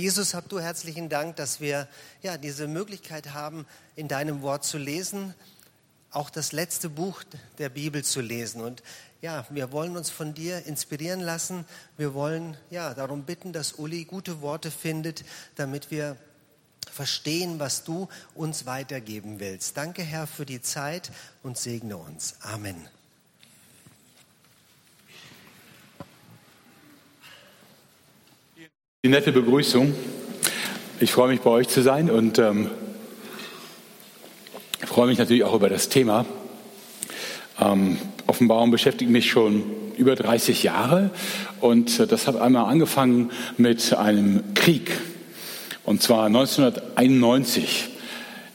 Jesus, hab du herzlichen Dank, dass wir ja diese Möglichkeit haben, in deinem Wort zu lesen, auch das letzte Buch der Bibel zu lesen. Und ja, wir wollen uns von dir inspirieren lassen. Wir wollen ja darum bitten, dass Uli gute Worte findet, damit wir verstehen, was du uns weitergeben willst. Danke, Herr, für die Zeit und segne uns. Amen. Die nette Begrüßung. Ich freue mich, bei euch zu sein und ähm, freue mich natürlich auch über das Thema. Ähm, Offenbarung beschäftigt mich schon über 30 Jahre und äh, das hat einmal angefangen mit einem Krieg und zwar 1991.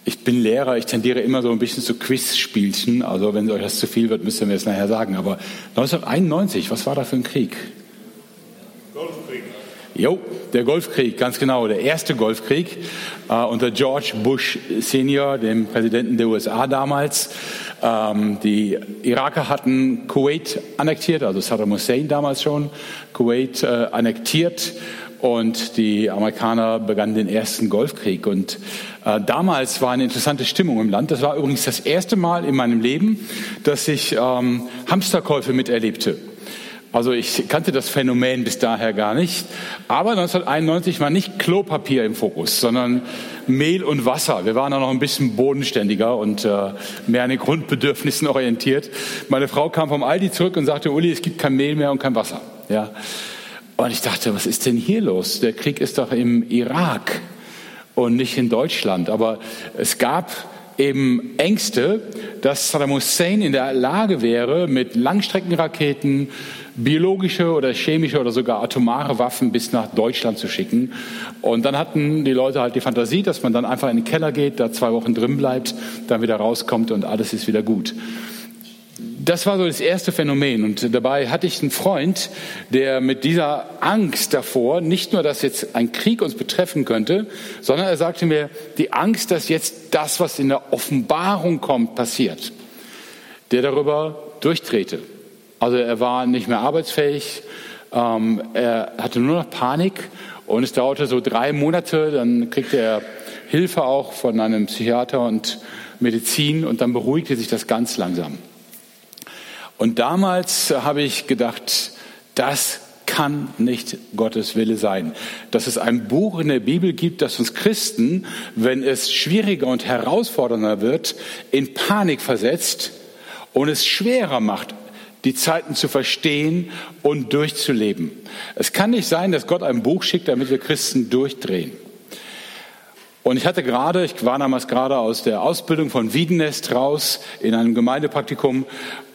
Ich bin Lehrer, ich tendiere immer so ein bisschen zu Quizspielchen, also wenn euch das zu viel wird, müsst ihr mir das nachher sagen. Aber 1991, was war da für ein Krieg? Jo, der Golfkrieg, ganz genau, der erste Golfkrieg äh, unter George Bush Senior, dem Präsidenten der USA damals. Ähm, die Iraker hatten Kuwait annektiert, also Saddam Hussein damals schon, Kuwait äh, annektiert und die Amerikaner begannen den ersten Golfkrieg. Und äh, damals war eine interessante Stimmung im Land. Das war übrigens das erste Mal in meinem Leben, dass ich ähm, Hamsterkäufe miterlebte. Also ich kannte das Phänomen bis daher gar nicht. Aber 1991 war nicht Klopapier im Fokus, sondern Mehl und Wasser. Wir waren da noch ein bisschen bodenständiger und äh, mehr an den Grundbedürfnissen orientiert. Meine Frau kam vom Aldi zurück und sagte, Uli, es gibt kein Mehl mehr und kein Wasser. Ja. Und ich dachte, was ist denn hier los? Der Krieg ist doch im Irak und nicht in Deutschland. Aber es gab eben Ängste, dass Saddam Hussein in der Lage wäre, mit Langstreckenraketen, biologische oder chemische oder sogar atomare Waffen bis nach Deutschland zu schicken. Und dann hatten die Leute halt die Fantasie, dass man dann einfach in den Keller geht, da zwei Wochen drin bleibt, dann wieder rauskommt und alles ist wieder gut. Das war so das erste Phänomen. Und dabei hatte ich einen Freund, der mit dieser Angst davor, nicht nur, dass jetzt ein Krieg uns betreffen könnte, sondern er sagte mir, die Angst, dass jetzt das, was in der Offenbarung kommt, passiert, der darüber durchdrehte. Also er war nicht mehr arbeitsfähig, ähm, er hatte nur noch Panik und es dauerte so drei Monate, dann kriegte er Hilfe auch von einem Psychiater und Medizin und dann beruhigte sich das ganz langsam. Und damals habe ich gedacht, das kann nicht Gottes Wille sein. Dass es ein Buch in der Bibel gibt, das uns Christen, wenn es schwieriger und herausfordernder wird, in Panik versetzt und es schwerer macht, die Zeiten zu verstehen und durchzuleben. Es kann nicht sein, dass Gott ein Buch schickt, damit wir Christen durchdrehen. Und ich hatte gerade, ich war damals gerade aus der Ausbildung von Wiedenest raus in einem Gemeindepraktikum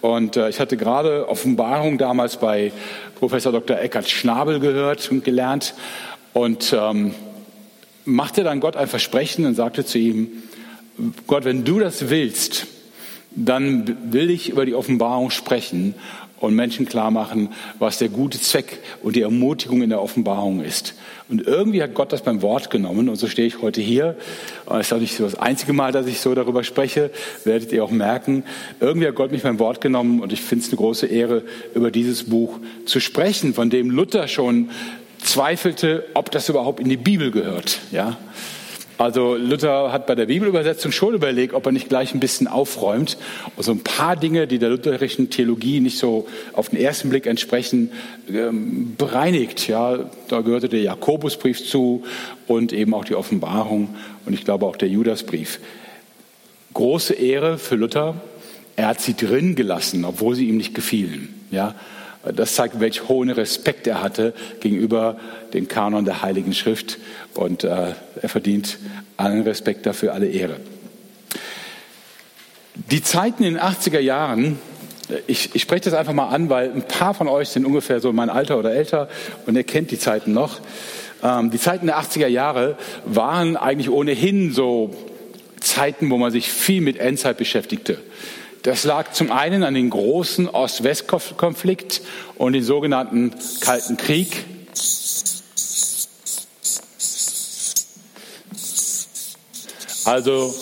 und äh, ich hatte gerade Offenbarung damals bei Professor Dr. Eckhard Schnabel gehört und gelernt und ähm, machte dann Gott ein Versprechen und sagte zu ihm, Gott, wenn du das willst, dann will ich über die Offenbarung sprechen und Menschen klar machen, was der gute Zweck und die Ermutigung in der Offenbarung ist. Und irgendwie hat Gott das beim Wort genommen und so stehe ich heute hier. Das ist auch nicht so das einzige Mal, dass ich so darüber spreche, werdet ihr auch merken. Irgendwie hat Gott mich beim Wort genommen und ich finde es eine große Ehre, über dieses Buch zu sprechen, von dem Luther schon zweifelte, ob das überhaupt in die Bibel gehört. Ja, also Luther hat bei der Bibelübersetzung schon überlegt, ob er nicht gleich ein bisschen aufräumt und so ein paar Dinge, die der lutherischen Theologie nicht so auf den ersten Blick entsprechen, ähm, bereinigt. Ja, da gehörte der Jakobusbrief zu und eben auch die Offenbarung und ich glaube auch der Judasbrief. Große Ehre für Luther. Er hat sie drin gelassen, obwohl sie ihm nicht gefielen. Ja, das zeigt, welch hohen Respekt er hatte gegenüber dem Kanon der Heiligen Schrift. Und äh, er verdient allen Respekt dafür, alle Ehre. Die Zeiten in den 80er Jahren, ich, ich spreche das einfach mal an, weil ein paar von euch sind ungefähr so mein Alter oder älter und ihr kennt die Zeiten noch. Ähm, die Zeiten der 80er Jahre waren eigentlich ohnehin so Zeiten, wo man sich viel mit Endzeit beschäftigte. Das lag zum einen an den großen Ost-West-Konflikt und den sogenannten Kalten Krieg. Also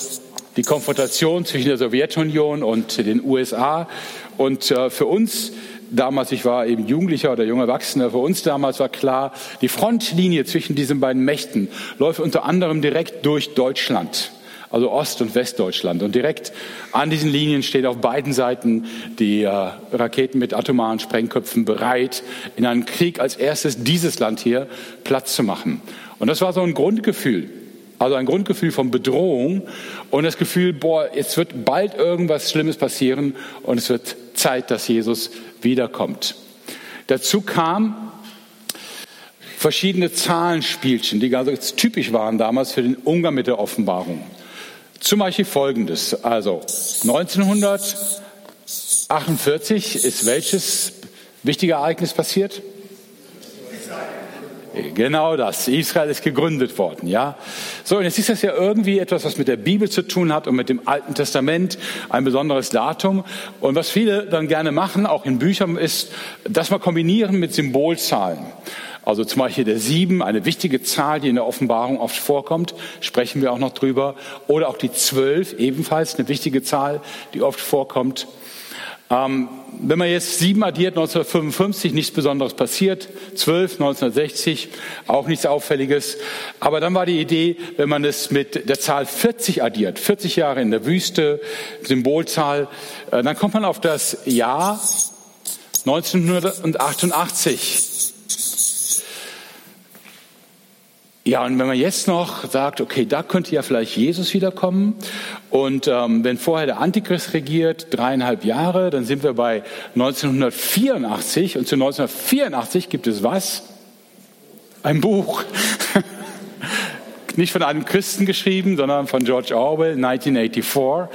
die Konfrontation zwischen der Sowjetunion und den USA. Und äh, für uns damals, ich war eben Jugendlicher oder junger Erwachsener, für uns damals war klar, die Frontlinie zwischen diesen beiden Mächten läuft unter anderem direkt durch Deutschland also Ost- und Westdeutschland. Und direkt an diesen Linien stehen auf beiden Seiten die äh, Raketen mit atomaren Sprengköpfen bereit, in einem Krieg als erstes dieses Land hier Platz zu machen. Und das war so ein Grundgefühl. Also ein Grundgefühl von Bedrohung und das Gefühl, boah, jetzt wird bald irgendwas Schlimmes passieren und es wird Zeit, dass Jesus wiederkommt. Dazu kam verschiedene Zahlenspielchen, die ganz typisch waren damals für den Umgang mit der Offenbarung. Zum Beispiel Folgendes. Also 1948 ist welches wichtige Ereignis passiert? Genau das. Israel ist gegründet worden, ja. So, und jetzt ist das ja irgendwie etwas, was mit der Bibel zu tun hat und mit dem Alten Testament, ein besonderes Datum. Und was viele dann gerne machen, auch in Büchern, ist, das mal kombinieren mit Symbolzahlen. Also zum Beispiel der Sieben, eine wichtige Zahl, die in der Offenbarung oft vorkommt, sprechen wir auch noch drüber. Oder auch die Zwölf, ebenfalls eine wichtige Zahl, die oft vorkommt. Ähm, wenn man jetzt sieben addiert, 1955 nichts Besonderes passiert, zwölf 1960 auch nichts Auffälliges. Aber dann war die Idee, wenn man es mit der Zahl 40 addiert, 40 Jahre in der Wüste, Symbolzahl, äh, dann kommt man auf das Jahr 1988. Ja, und wenn man jetzt noch sagt, okay, da könnte ja vielleicht Jesus wiederkommen und ähm, wenn vorher der Antichrist regiert, dreieinhalb Jahre, dann sind wir bei 1984 und zu 1984 gibt es was? Ein Buch. nicht von einem Christen geschrieben, sondern von George Orwell, 1984,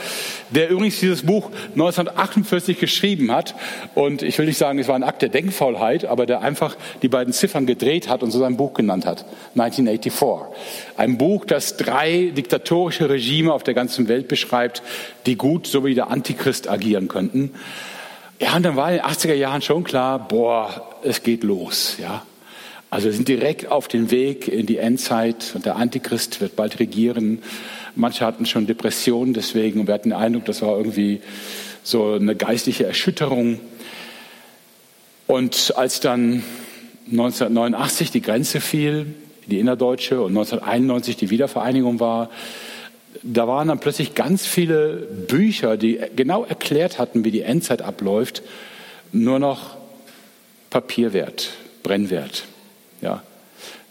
der übrigens dieses Buch 1948 geschrieben hat. Und ich will nicht sagen, es war ein Akt der Denkfaulheit, aber der einfach die beiden Ziffern gedreht hat und so sein Buch genannt hat, 1984. Ein Buch, das drei diktatorische Regime auf der ganzen Welt beschreibt, die gut, so wie der Antichrist, agieren könnten. Ja, und dann war in den 80er Jahren schon klar, boah, es geht los, ja. Also wir sind direkt auf dem Weg in die Endzeit und der Antichrist wird bald regieren. Manche hatten schon Depressionen deswegen und wir hatten den Eindruck, das war irgendwie so eine geistliche Erschütterung. Und als dann 1989 die Grenze fiel, die innerdeutsche, und 1991 die Wiedervereinigung war, da waren dann plötzlich ganz viele Bücher, die genau erklärt hatten, wie die Endzeit abläuft, nur noch Papierwert, Brennwert. Ja.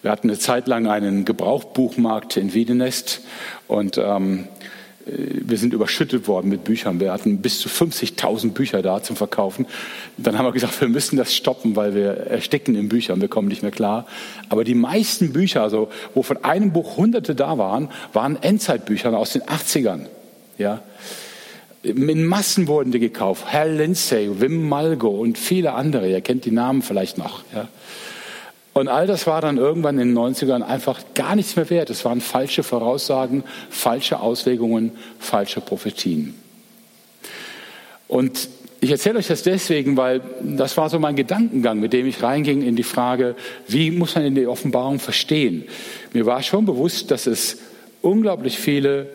Wir hatten eine Zeit lang einen Gebrauchbuchmarkt in Wiedenest und ähm, wir sind überschüttet worden mit Büchern. Wir hatten bis zu 50.000 Bücher da zum Verkaufen. Dann haben wir gesagt, wir müssen das stoppen, weil wir ersticken in Büchern, wir kommen nicht mehr klar. Aber die meisten Bücher, also wo von einem Buch Hunderte da waren, waren Endzeitbücher aus den 80ern. Ja. In Massen wurden die gekauft. Herr Lindsay, Wim Malgo und viele andere. Ihr kennt die Namen vielleicht noch. Ja. Und all das war dann irgendwann in den 90ern einfach gar nichts mehr wert. Es waren falsche Voraussagen, falsche Auslegungen, falsche Prophetien. Und ich erzähle euch das deswegen, weil das war so mein Gedankengang, mit dem ich reinging in die Frage, wie muss man in die Offenbarung verstehen? Mir war schon bewusst, dass es unglaublich viele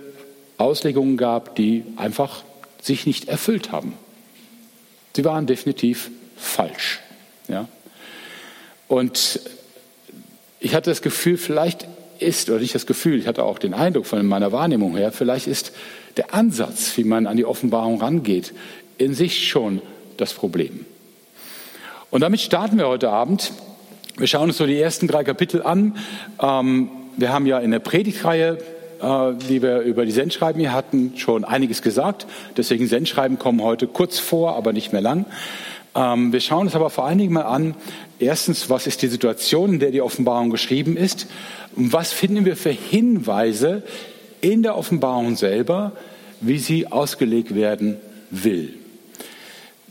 Auslegungen gab, die einfach sich nicht erfüllt haben. Sie waren definitiv falsch. Ja? Und ich hatte das Gefühl, vielleicht ist, oder nicht das Gefühl, ich hatte auch den Eindruck von meiner Wahrnehmung her, vielleicht ist der Ansatz, wie man an die Offenbarung rangeht, in sich schon das Problem. Und damit starten wir heute Abend. Wir schauen uns so die ersten drei Kapitel an. Ähm, wir haben ja in der Predigtreihe, äh, die wir über die Sendschreiben hier hatten, schon einiges gesagt. Deswegen Sendschreiben kommen heute kurz vor, aber nicht mehr lang. Ähm, wir schauen uns aber vor allen Dingen mal an, erstens, was ist die Situation, in der die Offenbarung geschrieben ist? Und was finden wir für Hinweise in der Offenbarung selber, wie sie ausgelegt werden will?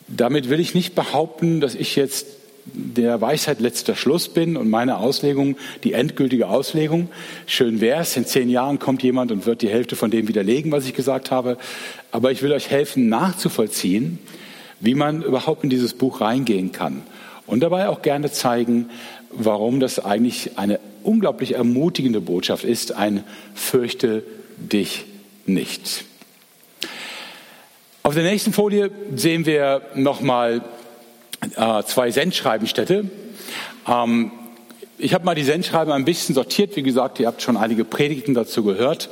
Damit will ich nicht behaupten, dass ich jetzt der Weisheit letzter Schluss bin und meine Auslegung die endgültige Auslegung. Schön wäre es, in zehn Jahren kommt jemand und wird die Hälfte von dem widerlegen, was ich gesagt habe. Aber ich will euch helfen, nachzuvollziehen, wie man überhaupt in dieses Buch reingehen kann. Und dabei auch gerne zeigen, warum das eigentlich eine unglaublich ermutigende Botschaft ist, ein Fürchte dich nicht. Auf der nächsten Folie sehen wir nochmal äh, zwei Sendschreibenstädte. Ähm, ich habe mal die Sendschreiben ein bisschen sortiert. Wie gesagt, ihr habt schon einige Predigten dazu gehört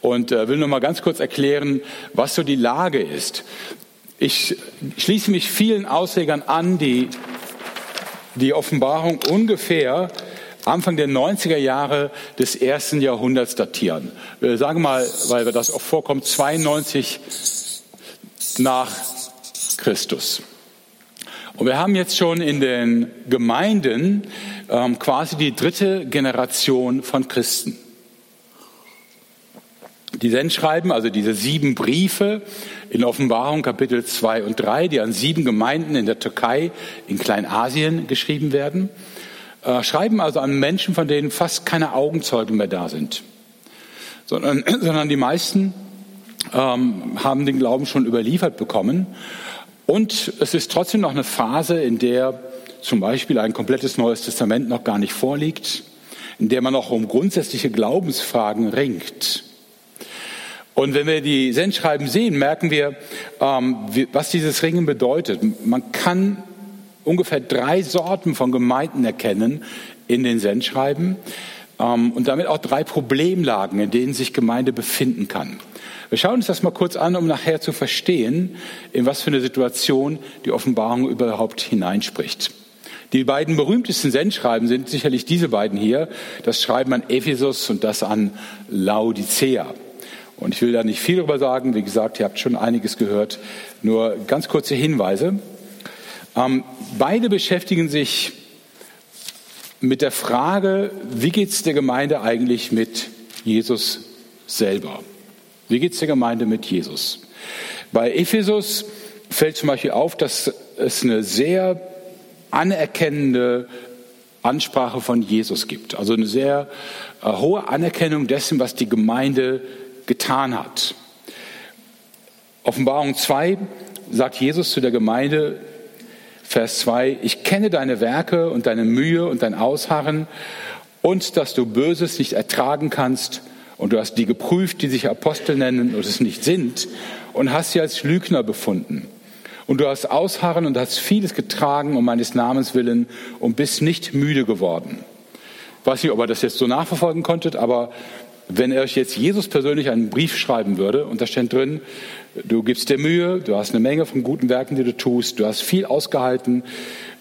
und äh, will nur mal ganz kurz erklären, was so die Lage ist. Ich schließe mich vielen Auslegern an, die die Offenbarung ungefähr Anfang der 90er Jahre des ersten Jahrhunderts datieren. Wir sagen mal, weil das auch vorkommt, 92 nach Christus. Und wir haben jetzt schon in den Gemeinden ähm, quasi die dritte Generation von Christen. Die Sendschreiben, also diese sieben Briefe in Offenbarung Kapitel 2 und 3, die an sieben Gemeinden in der Türkei, in Kleinasien geschrieben werden, äh, schreiben also an Menschen, von denen fast keine Augenzeugen mehr da sind, sondern, sondern die meisten ähm, haben den Glauben schon überliefert bekommen. Und es ist trotzdem noch eine Phase, in der zum Beispiel ein komplettes Neues Testament noch gar nicht vorliegt, in der man noch um grundsätzliche Glaubensfragen ringt. Und wenn wir die Sendschreiben sehen, merken wir, ähm, was dieses Ringen bedeutet. Man kann ungefähr drei Sorten von Gemeinden erkennen in den Sendschreiben ähm, und damit auch drei Problemlagen, in denen sich Gemeinde befinden kann. Wir schauen uns das mal kurz an, um nachher zu verstehen, in was für eine Situation die Offenbarung überhaupt hineinspricht. Die beiden berühmtesten Sendschreiben sind sicherlich diese beiden hier, das Schreiben an Ephesus und das an Laodicea. Und ich will da nicht viel darüber sagen, wie gesagt, ihr habt schon einiges gehört, nur ganz kurze Hinweise. Ähm, beide beschäftigen sich mit der Frage, wie geht es der Gemeinde eigentlich mit Jesus selber? Wie geht es der Gemeinde mit Jesus? Bei Ephesus fällt zum Beispiel auf, dass es eine sehr anerkennende Ansprache von Jesus gibt. Also eine sehr äh, hohe Anerkennung dessen, was die Gemeinde getan hat. Offenbarung 2 sagt Jesus zu der Gemeinde, Vers 2, ich kenne deine Werke und deine Mühe und dein Ausharren und dass du Böses nicht ertragen kannst und du hast die geprüft, die sich Apostel nennen und es nicht sind, und hast sie als Lügner befunden. Und du hast ausharren und hast vieles getragen um meines Namens willen und bist nicht müde geworden. Ich weiß nicht, ob ihr das jetzt so nachverfolgen konntet, aber wenn euch jetzt Jesus persönlich einen Brief schreiben würde und da steht drin, du gibst dir Mühe, du hast eine Menge von guten Werken, die du tust, du hast viel ausgehalten,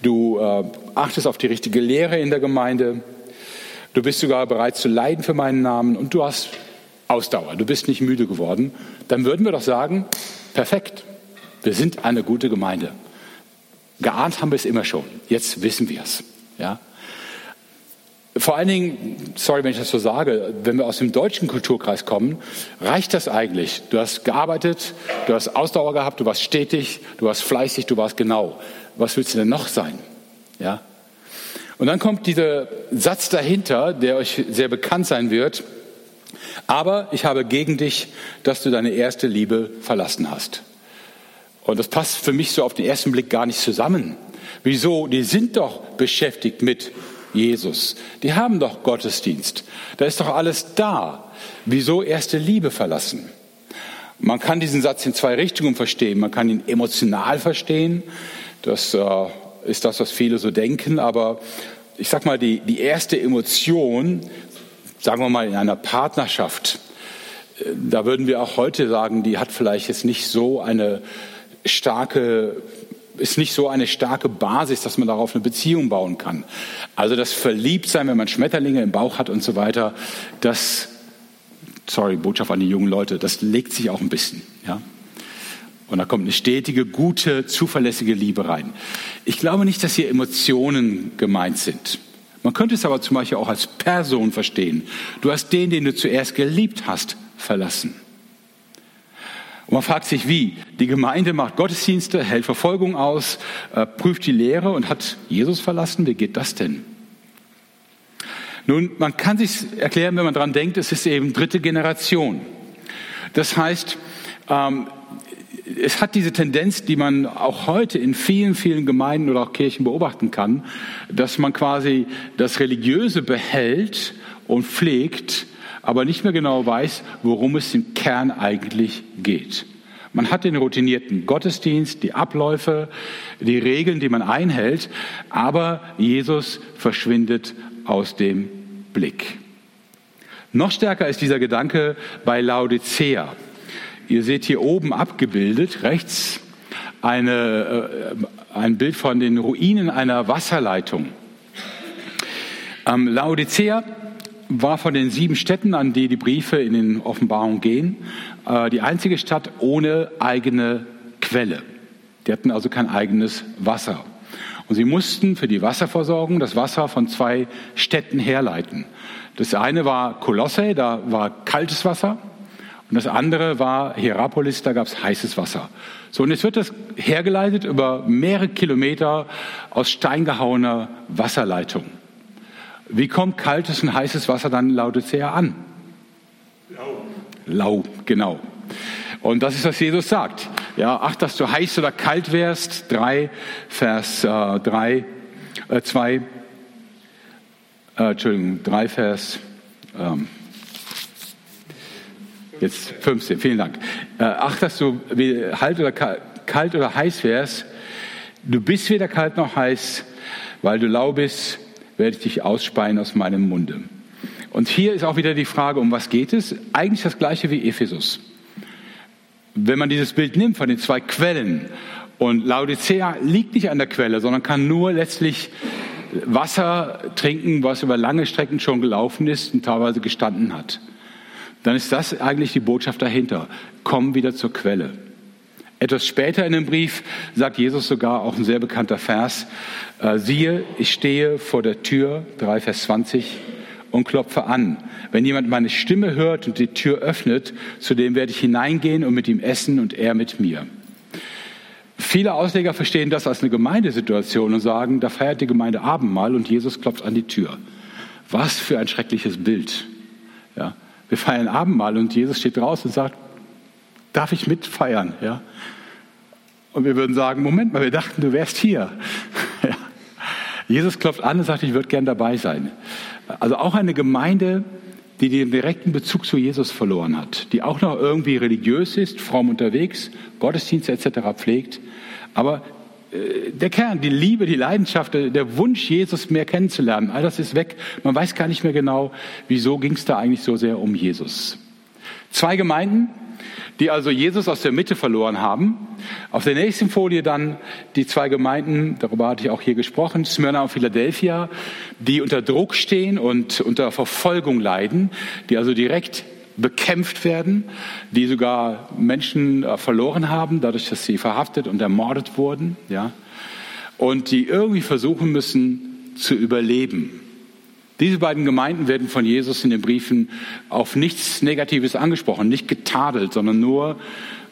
du äh, achtest auf die richtige Lehre in der Gemeinde, Du bist sogar bereit zu leiden für meinen Namen und du hast Ausdauer. Du bist nicht müde geworden. Dann würden wir doch sagen, perfekt. Wir sind eine gute Gemeinde. Geahnt haben wir es immer schon. Jetzt wissen wir es. Ja? Vor allen Dingen, sorry, wenn ich das so sage, wenn wir aus dem deutschen Kulturkreis kommen, reicht das eigentlich. Du hast gearbeitet, du hast Ausdauer gehabt, du warst stetig, du warst fleißig, du warst genau. Was willst du denn noch sein? Ja? Und dann kommt dieser Satz dahinter, der euch sehr bekannt sein wird. Aber ich habe gegen dich, dass du deine erste Liebe verlassen hast. Und das passt für mich so auf den ersten Blick gar nicht zusammen. Wieso? Die sind doch beschäftigt mit Jesus. Die haben doch Gottesdienst. Da ist doch alles da. Wieso erste Liebe verlassen? Man kann diesen Satz in zwei Richtungen verstehen. Man kann ihn emotional verstehen. Das äh, ist das, was viele so denken. Aber ich sag mal, die, die erste Emotion, sagen wir mal in einer Partnerschaft, äh, da würden wir auch heute sagen, die hat vielleicht jetzt nicht so eine starke ist nicht so eine starke Basis, dass man darauf eine Beziehung bauen kann. Also das Verliebtsein, wenn man Schmetterlinge im Bauch hat und so weiter, das, sorry, Botschaft an die jungen Leute, das legt sich auch ein bisschen. Ja? Und da kommt eine stetige, gute, zuverlässige Liebe rein. Ich glaube nicht, dass hier Emotionen gemeint sind. Man könnte es aber zum Beispiel auch als Person verstehen. Du hast den, den du zuerst geliebt hast, verlassen. Und man fragt sich, wie? Die Gemeinde macht Gottesdienste, hält Verfolgung aus, äh, prüft die Lehre und hat Jesus verlassen. Wie geht das denn? Nun, man kann sich erklären, wenn man daran denkt, es ist eben dritte Generation. Das heißt, ähm, es hat diese Tendenz, die man auch heute in vielen, vielen Gemeinden oder auch Kirchen beobachten kann, dass man quasi das Religiöse behält und pflegt, aber nicht mehr genau weiß, worum es im Kern eigentlich geht. Man hat den routinierten Gottesdienst, die Abläufe, die Regeln, die man einhält, aber Jesus verschwindet aus dem Blick. Noch stärker ist dieser Gedanke bei Laodicea. Ihr seht hier oben abgebildet, rechts, eine, äh, ein Bild von den Ruinen einer Wasserleitung. Ähm, Laodicea war von den sieben Städten, an die die Briefe in den Offenbarungen gehen, äh, die einzige Stadt ohne eigene Quelle. Die hatten also kein eigenes Wasser. Und sie mussten für die Wasserversorgung das Wasser von zwei Städten herleiten. Das eine war Kolosse, da war kaltes Wasser. Und das andere war Hierapolis, da gab es heißes Wasser. So, und jetzt wird das hergeleitet über mehrere Kilometer aus steingehauener Wasserleitung. Wie kommt kaltes und heißes Wasser dann in Laodicea an? Lau. Lau, genau. Und das ist, was Jesus sagt. Ja, ach, dass du heiß oder kalt wärst. 3, Vers 3, äh, 2, äh, äh, Entschuldigung, 3, Vers, ähm, jetzt 15, vielen Dank. Äh, ach, dass du halt oder kalt oder heiß wärst. Du bist weder kalt noch heiß, weil du lau bist werde ich dich ausspeien aus meinem Munde. Und hier ist auch wieder die Frage, um was geht es? Eigentlich das gleiche wie Ephesus. Wenn man dieses Bild nimmt von den zwei Quellen und Laodicea liegt nicht an der Quelle, sondern kann nur letztlich Wasser trinken, was über lange Strecken schon gelaufen ist und teilweise gestanden hat. Dann ist das eigentlich die Botschaft dahinter. Komm wieder zur Quelle. Etwas später in dem Brief sagt Jesus sogar auch ein sehr bekannter Vers, äh, siehe, ich stehe vor der Tür, 3 Vers 20, und klopfe an. Wenn jemand meine Stimme hört und die Tür öffnet, zu dem werde ich hineingehen und mit ihm essen und er mit mir. Viele Ausleger verstehen das als eine Gemeindesituation und sagen, da feiert die Gemeinde Abendmahl und Jesus klopft an die Tür. Was für ein schreckliches Bild. Ja, wir feiern Abendmahl und Jesus steht draußen und sagt, darf ich mitfeiern? Ja? Und wir würden sagen, Moment mal, wir dachten, du wärst hier. ja. Jesus klopft an und sagt, ich würde gern dabei sein. Also auch eine Gemeinde, die den direkten Bezug zu Jesus verloren hat, die auch noch irgendwie religiös ist, fromm unterwegs, Gottesdienste etc. pflegt, aber äh, der Kern, die Liebe, die Leidenschaft, der Wunsch, Jesus mehr kennenzulernen, all das ist weg. Man weiß gar nicht mehr genau, wieso ging es da eigentlich so sehr um Jesus. Zwei Gemeinden, die also Jesus aus der Mitte verloren haben. Auf der nächsten Folie dann die zwei Gemeinden, darüber hatte ich auch hier gesprochen, Smyrna und Philadelphia, die unter Druck stehen und unter Verfolgung leiden, die also direkt bekämpft werden, die sogar Menschen äh, verloren haben, dadurch, dass sie verhaftet und ermordet wurden, ja, und die irgendwie versuchen müssen zu überleben. Diese beiden Gemeinden werden von Jesus in den Briefen auf nichts Negatives angesprochen, nicht getadelt, sondern nur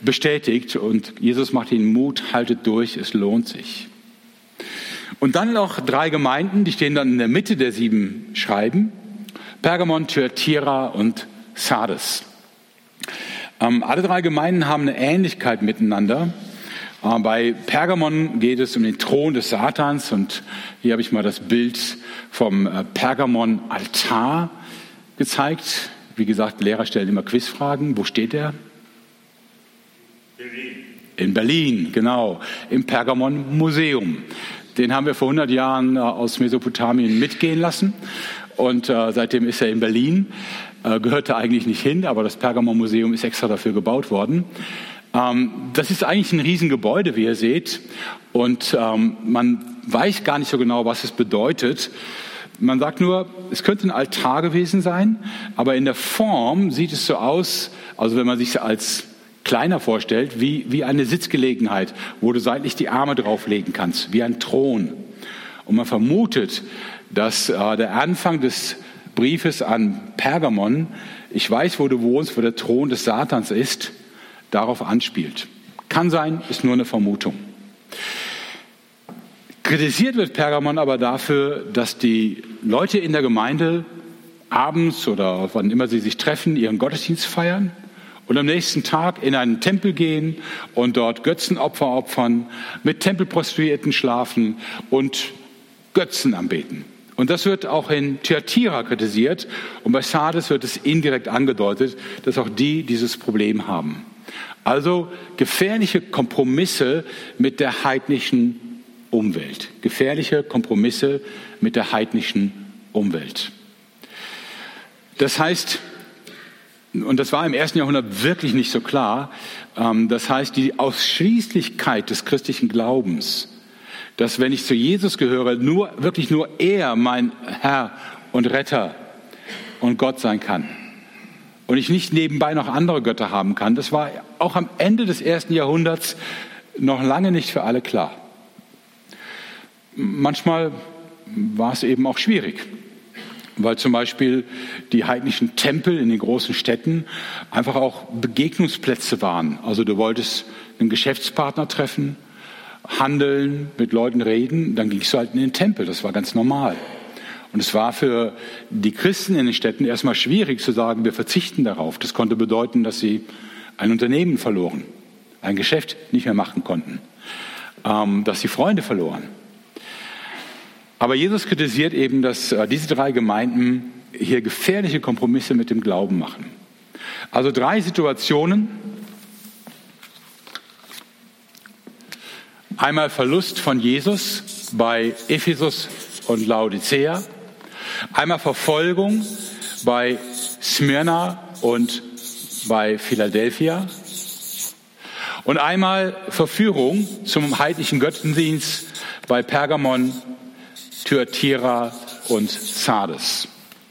bestätigt. Und Jesus macht ihnen Mut, haltet durch, es lohnt sich. Und dann noch drei Gemeinden, die stehen dann in der Mitte der sieben Schreiben. Pergamon, Thyatira und Sardes. Ähm, alle drei Gemeinden haben eine Ähnlichkeit miteinander. Äh, bei Pergamon geht es um den Thron des Satans und hier habe ich mal das Bild vom äh, Pergamon-Altar gezeigt. Wie gesagt, Lehrer stellen immer Quizfragen. Wo steht er? Berlin. In Berlin, genau. Im Pergamon-Museum. Den haben wir vor 100 Jahren äh, aus Mesopotamien mitgehen lassen. Und äh, seitdem ist er in Berlin. Äh, gehörte eigentlich nicht hin, aber das Pergamon-Museum ist extra dafür gebaut worden. Ähm, das ist eigentlich ein Riesengebäude, wie ihr seht. Und ähm, man weiß gar nicht so genau, was es bedeutet. Man sagt nur, es könnte ein Altar gewesen sein, aber in der Form sieht es so aus, also wenn man sich als kleiner vorstellt, wie, wie eine Sitzgelegenheit, wo du seitlich die Arme drauflegen kannst, wie ein Thron. Und man vermutet, dass äh, der Anfang des Briefes an Pergamon, ich weiß, wo du wohnst, wo der Thron des Satans ist, darauf anspielt. Kann sein, ist nur eine Vermutung. Kritisiert wird Pergamon aber dafür, dass die Leute in der Gemeinde abends oder wann immer sie sich treffen, ihren Gottesdienst feiern und am nächsten Tag in einen Tempel gehen und dort Götzenopfer opfern, mit Tempelprostituierten schlafen und Götzen anbeten. Und das wird auch in Thyatira kritisiert und bei Sardes wird es indirekt angedeutet, dass auch die dieses Problem haben. Also gefährliche Kompromisse mit der heidnischen Umwelt. Gefährliche Kompromisse mit der heidnischen Umwelt. Das heißt, und das war im ersten Jahrhundert wirklich nicht so klar, ähm, das heißt, die Ausschließlichkeit des christlichen Glaubens, dass wenn ich zu Jesus gehöre, nur, wirklich nur er mein Herr und Retter und Gott sein kann. Und ich nicht nebenbei noch andere Götter haben kann, das war auch am Ende des ersten Jahrhunderts noch lange nicht für alle klar. Manchmal war es eben auch schwierig weil zum Beispiel die heidnischen Tempel in den großen Städten einfach auch Begegnungsplätze waren. Also du wolltest einen Geschäftspartner treffen, handeln, mit Leuten reden, dann gingst du halt in den Tempel, das war ganz normal. Und es war für die Christen in den Städten erstmal schwierig zu sagen, wir verzichten darauf. Das konnte bedeuten, dass sie ein Unternehmen verloren, ein Geschäft nicht mehr machen konnten, ähm, dass sie Freunde verloren. Aber Jesus kritisiert eben, dass äh, diese drei Gemeinden hier gefährliche Kompromisse mit dem Glauben machen. Also drei Situationen. Einmal Verlust von Jesus bei Ephesus und Laodicea. Einmal Verfolgung bei Smyrna und bei Philadelphia. Und einmal Verführung zum heidlichen Götzendienst bei Pergamon Thyatira und Sardes.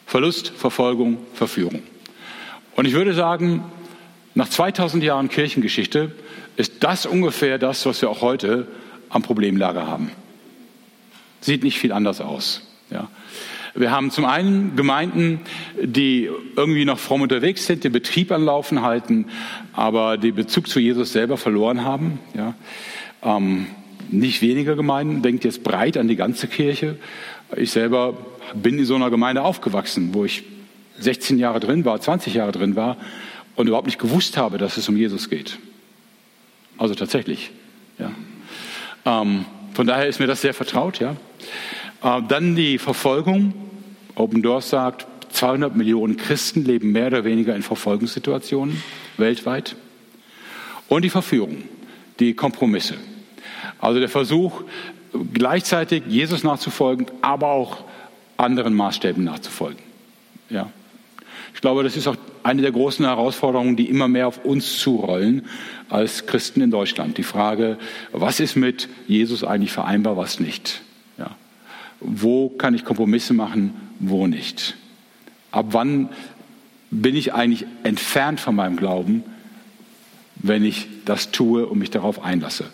Verlust, Verfolgung, Verführung. Und ich würde sagen, nach 2000 Jahren Kirchengeschichte ist das ungefähr das, was wir auch heute am Problemlager haben. Sieht nicht viel anders aus. Ja. Wir haben zum einen Gemeinden, die irgendwie noch fromm unterwegs sind, den Betrieb am Laufen halten, aber den Bezug zu Jesus selber verloren haben. Ja. Ähm, nicht weniger Gemeinden, denkt jetzt breit an die ganze Kirche. Ich selber bin in so einer Gemeinde aufgewachsen, wo ich 16 Jahre drin war, 20 Jahre drin war und überhaupt nicht gewusst habe, dass es um Jesus geht. Also tatsächlich. Ja. Ähm, von daher ist mir das sehr vertraut. Ja. Äh, dann die Verfolgung. Open Doors sagt, 200 Millionen Christen leben mehr oder weniger in Verfolgungssituationen weltweit. Und die Verführung, die Kompromisse. Also der Versuch, gleichzeitig Jesus nachzufolgen, aber auch anderen Maßstäben nachzufolgen. Ja. Ich glaube, das ist auch eine der großen Herausforderungen, die immer mehr auf uns zurollen als Christen in Deutschland. Die Frage, was ist mit Jesus eigentlich vereinbar, was nicht? Ja. Wo kann ich Kompromisse machen, wo nicht? Ab wann bin ich eigentlich entfernt von meinem Glauben? wenn ich das tue und mich darauf einlasse.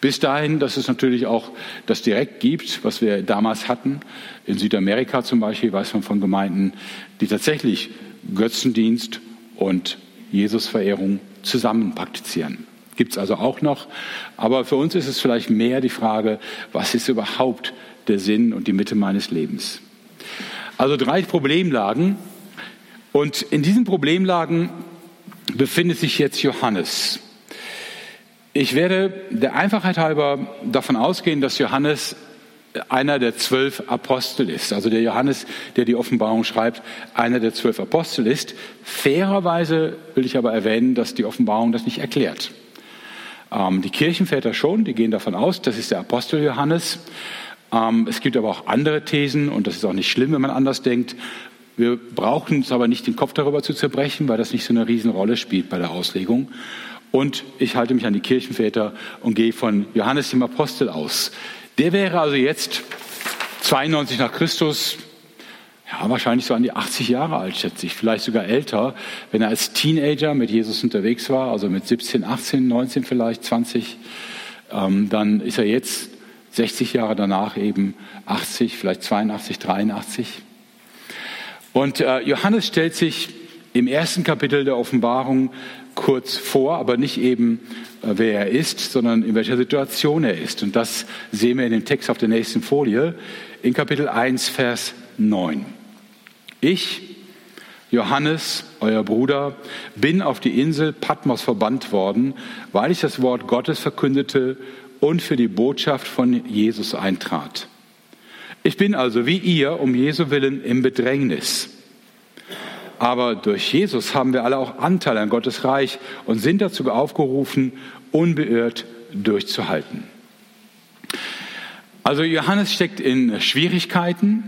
Bis dahin, dass es natürlich auch das direkt gibt, was wir damals hatten. In Südamerika zum Beispiel weiß man von Gemeinden, die tatsächlich Götzendienst und Jesusverehrung zusammen praktizieren. Gibt es also auch noch. Aber für uns ist es vielleicht mehr die Frage, was ist überhaupt der Sinn und die Mitte meines Lebens? Also drei Problemlagen. Und in diesen Problemlagen befindet sich jetzt Johannes. Ich werde der Einfachheit halber davon ausgehen, dass Johannes einer der zwölf Apostel ist. Also der Johannes, der die Offenbarung schreibt, einer der zwölf Apostel ist. Fairerweise will ich aber erwähnen, dass die Offenbarung das nicht erklärt. Ähm, die Kirchenväter schon, die gehen davon aus, das ist der Apostel Johannes. Ähm, es gibt aber auch andere Thesen und das ist auch nicht schlimm, wenn man anders denkt. Wir brauchen uns aber nicht den Kopf darüber zu zerbrechen, weil das nicht so eine Riesenrolle spielt bei der Auslegung. Und ich halte mich an die Kirchenväter und gehe von Johannes dem Apostel aus. Der wäre also jetzt 92 nach Christus, ja, wahrscheinlich so an die 80 Jahre alt, schätze ich, vielleicht sogar älter, wenn er als Teenager mit Jesus unterwegs war, also mit 17, 18, 19 vielleicht, 20, ähm, dann ist er jetzt 60 Jahre danach eben 80, vielleicht 82, 83. Und äh, Johannes stellt sich im ersten Kapitel der Offenbarung kurz vor, aber nicht eben, äh, wer er ist, sondern in welcher Situation er ist. Und das sehen wir in dem Text auf der nächsten Folie, in Kapitel 1, Vers 9. Ich, Johannes, euer Bruder, bin auf die Insel Patmos verbannt worden, weil ich das Wort Gottes verkündete und für die Botschaft von Jesus eintrat. Ich bin also wie ihr um Jesu willen im Bedrängnis. aber durch Jesus haben wir alle auch Anteil an Gottes Reich und sind dazu aufgerufen, unbeirrt durchzuhalten. Also Johannes steckt in Schwierigkeiten,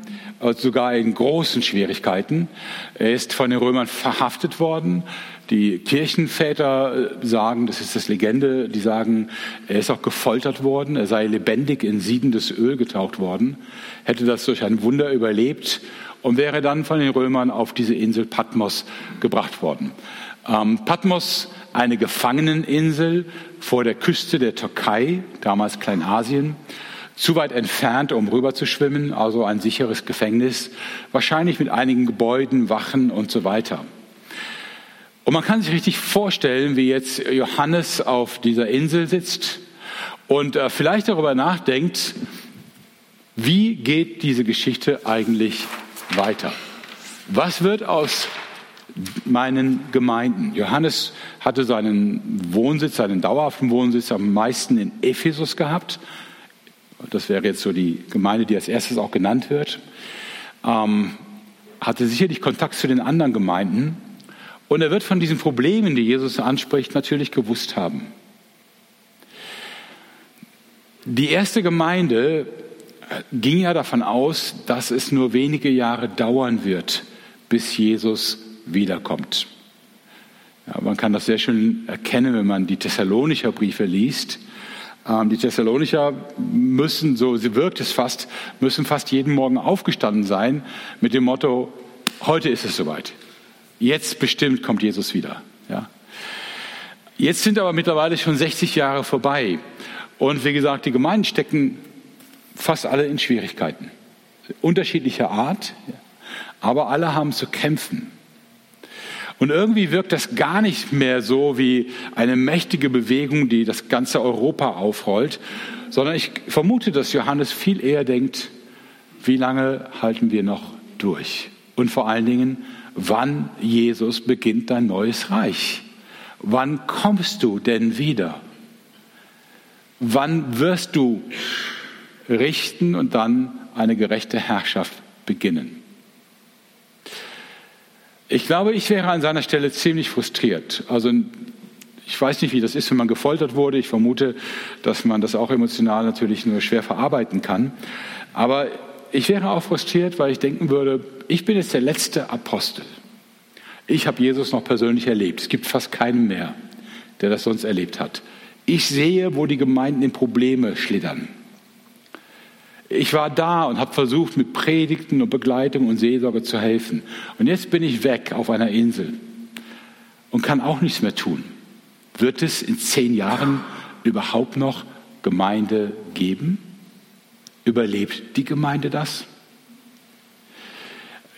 sogar in großen Schwierigkeiten. Er ist von den Römern verhaftet worden. Die Kirchenväter äh, sagen, das ist das Legende, die sagen, er ist auch gefoltert worden, er sei lebendig in siedendes Öl getaucht worden, hätte das durch ein Wunder überlebt und wäre dann von den Römern auf diese Insel Patmos gebracht worden. Ähm, Patmos, eine Gefangeneninsel vor der Küste der Türkei, damals Kleinasien zu weit entfernt, um rüber zu schwimmen, also ein sicheres Gefängnis, wahrscheinlich mit einigen Gebäuden, Wachen und so weiter. Und man kann sich richtig vorstellen, wie jetzt Johannes auf dieser Insel sitzt und äh, vielleicht darüber nachdenkt, wie geht diese Geschichte eigentlich weiter? Was wird aus meinen Gemeinden? Johannes hatte seinen Wohnsitz, seinen dauerhaften Wohnsitz am meisten in Ephesus gehabt das wäre jetzt so die Gemeinde, die als erstes auch genannt wird, ähm, hatte sicherlich Kontakt zu den anderen Gemeinden. Und er wird von diesen Problemen, die Jesus anspricht, natürlich gewusst haben. Die erste Gemeinde äh, ging ja davon aus, dass es nur wenige Jahre dauern wird, bis Jesus wiederkommt. Ja, man kann das sehr schön erkennen, wenn man die Thessalonicher Briefe liest. Ähm, die Thessalonicher müssen, so sie wirkt es fast, müssen fast jeden Morgen aufgestanden sein mit dem Motto, heute ist es soweit. Jetzt bestimmt kommt Jesus wieder. Ja. Jetzt sind aber mittlerweile schon 60 Jahre vorbei. Und wie gesagt, die Gemeinden stecken fast alle in Schwierigkeiten. Unterschiedlicher Art, aber alle haben zu kämpfen. Und irgendwie wirkt das gar nicht mehr so wie eine mächtige Bewegung, die das ganze Europa aufrollt, sondern ich vermute, dass Johannes viel eher denkt, wie lange halten wir noch durch? Und vor allen Dingen, wann Jesus beginnt dein neues Reich? Wann kommst du denn wieder? Wann wirst du richten und dann eine gerechte Herrschaft beginnen? Ich glaube, ich wäre an seiner Stelle ziemlich frustriert. Also ich weiß nicht, wie das ist, wenn man gefoltert wurde. Ich vermute, dass man das auch emotional natürlich nur schwer verarbeiten kann. Aber ich wäre auch frustriert, weil ich denken würde, ich bin jetzt der letzte Apostel. Ich habe Jesus noch persönlich erlebt. Es gibt fast keinen mehr, der das sonst erlebt hat. Ich sehe, wo die Gemeinden in Probleme schlittern. Ich war da und habe versucht, mit Predigten und Begleitung und Seelsorge zu helfen. Und jetzt bin ich weg auf einer Insel und kann auch nichts mehr tun. Wird es in zehn Jahren überhaupt noch Gemeinde geben? Überlebt die Gemeinde das?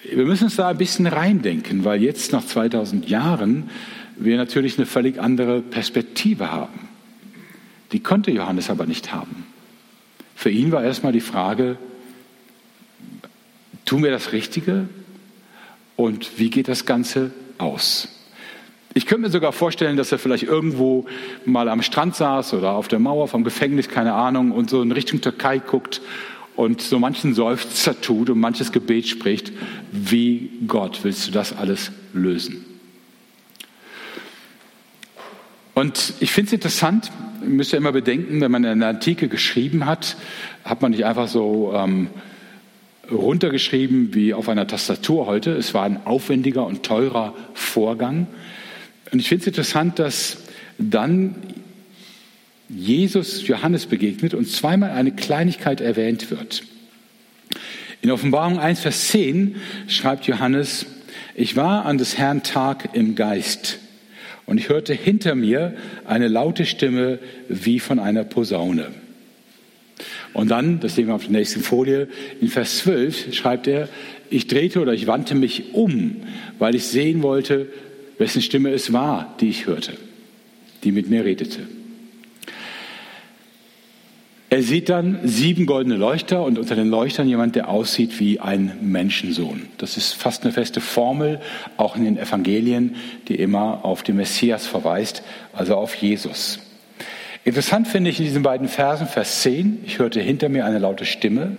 Wir müssen uns da ein bisschen reindenken, weil jetzt nach 2000 Jahren wir natürlich eine völlig andere Perspektive haben. Die konnte Johannes aber nicht haben. Für ihn war erstmal die Frage, tun wir das Richtige und wie geht das Ganze aus? Ich könnte mir sogar vorstellen, dass er vielleicht irgendwo mal am Strand saß oder auf der Mauer vom Gefängnis, keine Ahnung, und so in Richtung Türkei guckt und so manchen Seufzer tut und manches Gebet spricht. Wie Gott willst du das alles lösen? Und ich finde es interessant, müsst ihr immer bedenken, wenn man in der Antike geschrieben hat, hat man nicht einfach so ähm, runtergeschrieben wie auf einer Tastatur heute. Es war ein aufwendiger und teurer Vorgang. Und ich finde es interessant, dass dann Jesus Johannes begegnet und zweimal eine Kleinigkeit erwähnt wird. In Offenbarung 1, Vers 10 schreibt Johannes, ich war an des Herrn Tag im Geist und ich hörte hinter mir eine laute Stimme wie von einer Posaune. Und dann, das sehen wir auf der nächsten Folie, in Vers 12 schreibt er, ich drehte oder ich wandte mich um, weil ich sehen wollte, wessen Stimme es war, die ich hörte, die mit mir redete. Er sieht dann sieben goldene Leuchter und unter den Leuchtern jemand, der aussieht wie ein Menschensohn. Das ist fast eine feste Formel, auch in den Evangelien, die immer auf den Messias verweist, also auf Jesus. Interessant finde ich in diesen beiden Versen, Vers 10, ich hörte hinter mir eine laute Stimme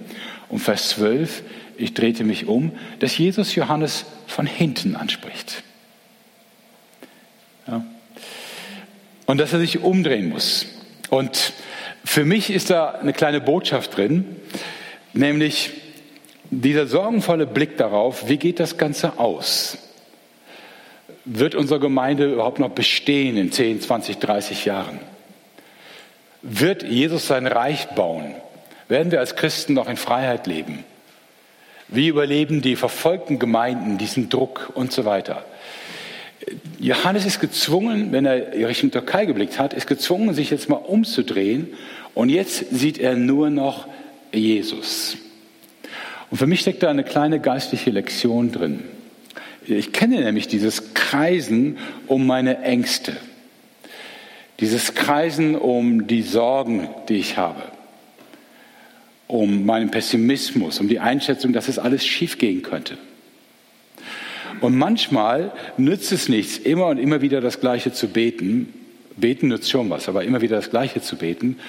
und Vers 12, ich drehte mich um, dass Jesus Johannes von hinten anspricht. Und dass er sich umdrehen muss. Und für mich ist da eine kleine Botschaft drin, nämlich dieser sorgenvolle Blick darauf, wie geht das Ganze aus? Wird unsere Gemeinde überhaupt noch bestehen in 10, 20, 30 Jahren? Wird Jesus sein Reich bauen? Werden wir als Christen noch in Freiheit leben? Wie überleben die verfolgten Gemeinden diesen Druck und so weiter? Johannes ist gezwungen, wenn er Richtung Türkei geblickt hat, ist gezwungen, sich jetzt mal umzudrehen. Und jetzt sieht er nur noch Jesus. Und für mich steckt da eine kleine geistliche Lektion drin. Ich kenne nämlich dieses Kreisen um meine Ängste. Dieses Kreisen um die Sorgen, die ich habe. Um meinen Pessimismus, um die Einschätzung, dass es alles schiefgehen könnte. Und manchmal nützt es nichts, immer und immer wieder das Gleiche zu beten. Beten nützt schon was, aber immer wieder das Gleiche zu beten.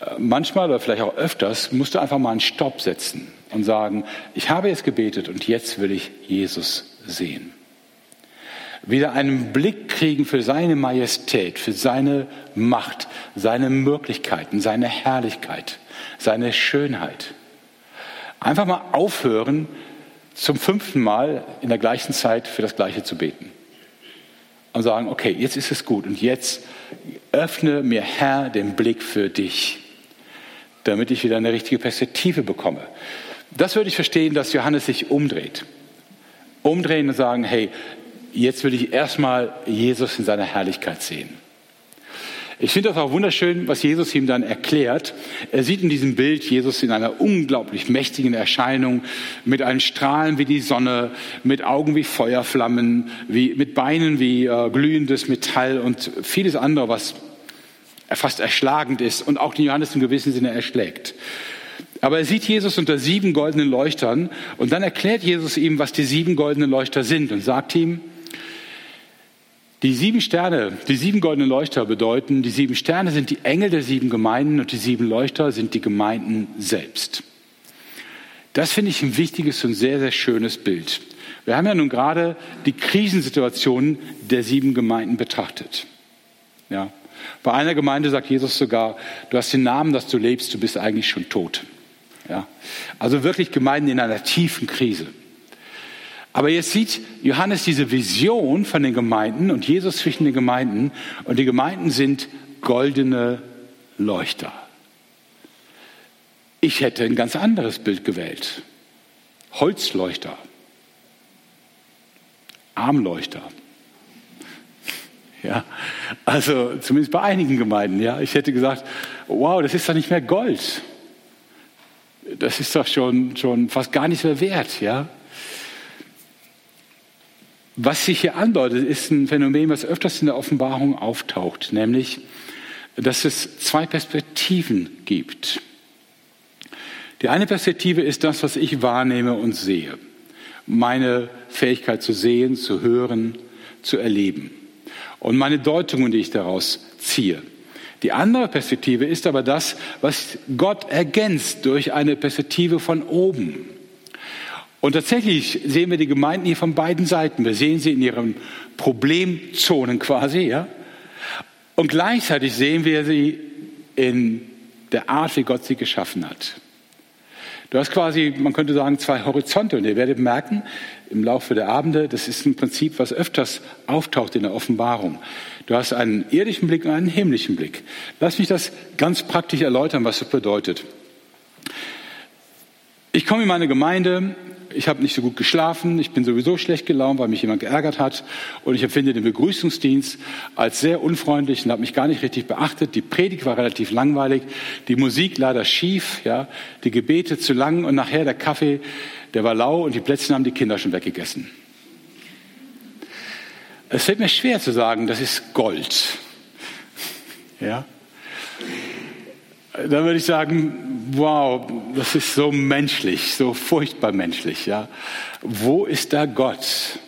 Äh, manchmal oder vielleicht auch öfters musst du einfach mal einen Stopp setzen und sagen, ich habe jetzt gebetet und jetzt will ich Jesus sehen. Wieder einen Blick kriegen für seine Majestät, für seine Macht, seine Möglichkeiten, seine Herrlichkeit, seine Schönheit. Einfach mal aufhören, zum fünften Mal in der gleichen Zeit für das Gleiche zu beten. Und sagen, okay, jetzt ist es gut und jetzt öffne mir Herr den Blick für dich, damit ich wieder eine richtige Perspektive bekomme. Das würde ich verstehen, dass Johannes sich umdreht. Umdrehen und sagen, hey, jetzt will ich erstmal Jesus in seiner Herrlichkeit sehen. Ich finde das auch wunderschön, was Jesus ihm dann erklärt. Er sieht in diesem Bild Jesus in einer unglaublich mächtigen Erscheinung mit einen Strahlen wie die Sonne, mit Augen wie Feuerflammen, wie, mit Beinen wie äh, glühendes Metall und vieles andere, was fast erschlagend ist und auch den Johannes im gewissen Sinne erschlägt. Aber er sieht Jesus unter sieben goldenen Leuchtern und dann erklärt Jesus ihm, was die sieben goldenen Leuchter sind und sagt ihm, die sieben Sterne, die sieben goldenen Leuchter bedeuten, die sieben Sterne sind die Engel der sieben Gemeinden und die sieben Leuchter sind die Gemeinden selbst. Das finde ich ein wichtiges und sehr, sehr schönes Bild. Wir haben ja nun gerade die Krisensituation der sieben Gemeinden betrachtet. Ja. Bei einer Gemeinde sagt Jesus sogar, du hast den Namen, dass du lebst, du bist eigentlich schon tot. Ja. Also wirklich Gemeinden in einer tiefen Krise. Aber jetzt sieht Johannes diese Vision von den Gemeinden und Jesus zwischen den Gemeinden und die Gemeinden sind goldene Leuchter. Ich hätte ein ganz anderes Bild gewählt. Holzleuchter. Armleuchter. Ja, also zumindest bei einigen Gemeinden, ja. Ich hätte gesagt, wow, das ist doch nicht mehr Gold. Das ist doch schon, schon fast gar nicht mehr wert, ja. Was sich hier andeutet, ist ein Phänomen, was öfters in der Offenbarung auftaucht, nämlich, dass es zwei Perspektiven gibt. Die eine Perspektive ist das, was ich wahrnehme und sehe. Meine Fähigkeit zu sehen, zu hören, zu erleben. Und meine Deutungen, die ich daraus ziehe. Die andere Perspektive ist aber das, was Gott ergänzt durch eine Perspektive von oben. Und tatsächlich sehen wir die Gemeinden hier von beiden Seiten. Wir sehen sie in ihren Problemzonen quasi, ja. Und gleichzeitig sehen wir sie in der Art, wie Gott sie geschaffen hat. Du hast quasi, man könnte sagen, zwei Horizonte. Und ihr werdet merken, im Laufe der Abende, das ist ein Prinzip, was öfters auftaucht in der Offenbarung. Du hast einen irdischen Blick und einen himmlischen Blick. Lass mich das ganz praktisch erläutern, was das bedeutet. Ich komme in meine Gemeinde, ich habe nicht so gut geschlafen, ich bin sowieso schlecht gelaunt, weil mich jemand geärgert hat und ich empfinde den Begrüßungsdienst als sehr unfreundlich und habe mich gar nicht richtig beachtet. Die Predigt war relativ langweilig, die Musik leider schief, ja, die Gebete zu lang und nachher der Kaffee, der war lau und die Plätzchen haben die Kinder schon weggegessen. Es fällt mir schwer zu sagen, das ist Gold. Ja. Dann würde ich sagen, wow, das ist so menschlich, so furchtbar menschlich, ja. Wo ist da Gott?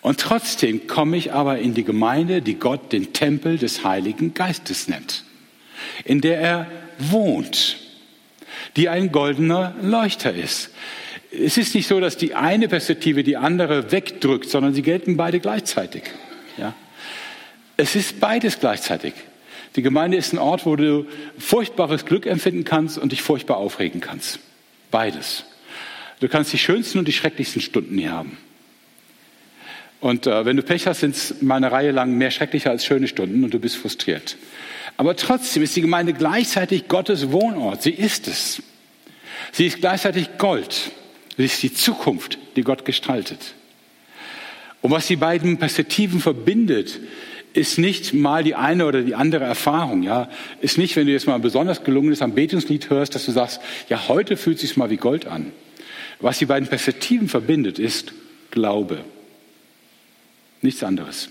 Und trotzdem komme ich aber in die Gemeinde, die Gott den Tempel des Heiligen Geistes nennt, in der er wohnt, die ein goldener Leuchter ist. es ist nicht so, dass die eine Perspektive die andere wegdrückt, sondern sie gelten beide gleichzeitig. Ja? Es ist beides gleichzeitig. Die Gemeinde ist ein Ort, wo du furchtbares Glück empfinden kannst und dich furchtbar aufregen kannst. Beides. Du kannst die schönsten und die schrecklichsten Stunden hier haben. Und äh, wenn du Pech hast, sind es mal eine Reihe lang mehr schrecklicher als schöne Stunden und du bist frustriert. Aber trotzdem ist die Gemeinde gleichzeitig Gottes Wohnort. Sie ist es. Sie ist gleichzeitig Gold. Sie ist die Zukunft, die Gott gestaltet. Und was die beiden Perspektiven verbindet, ist nicht mal die eine oder die andere Erfahrung, ja. Ist nicht, wenn du jetzt mal ein besonders gelungenes Anbetungslied hörst, dass du sagst, ja, heute fühlt es sich mal wie Gold an. Was die beiden Perspektiven verbindet, ist Glaube. Nichts anderes.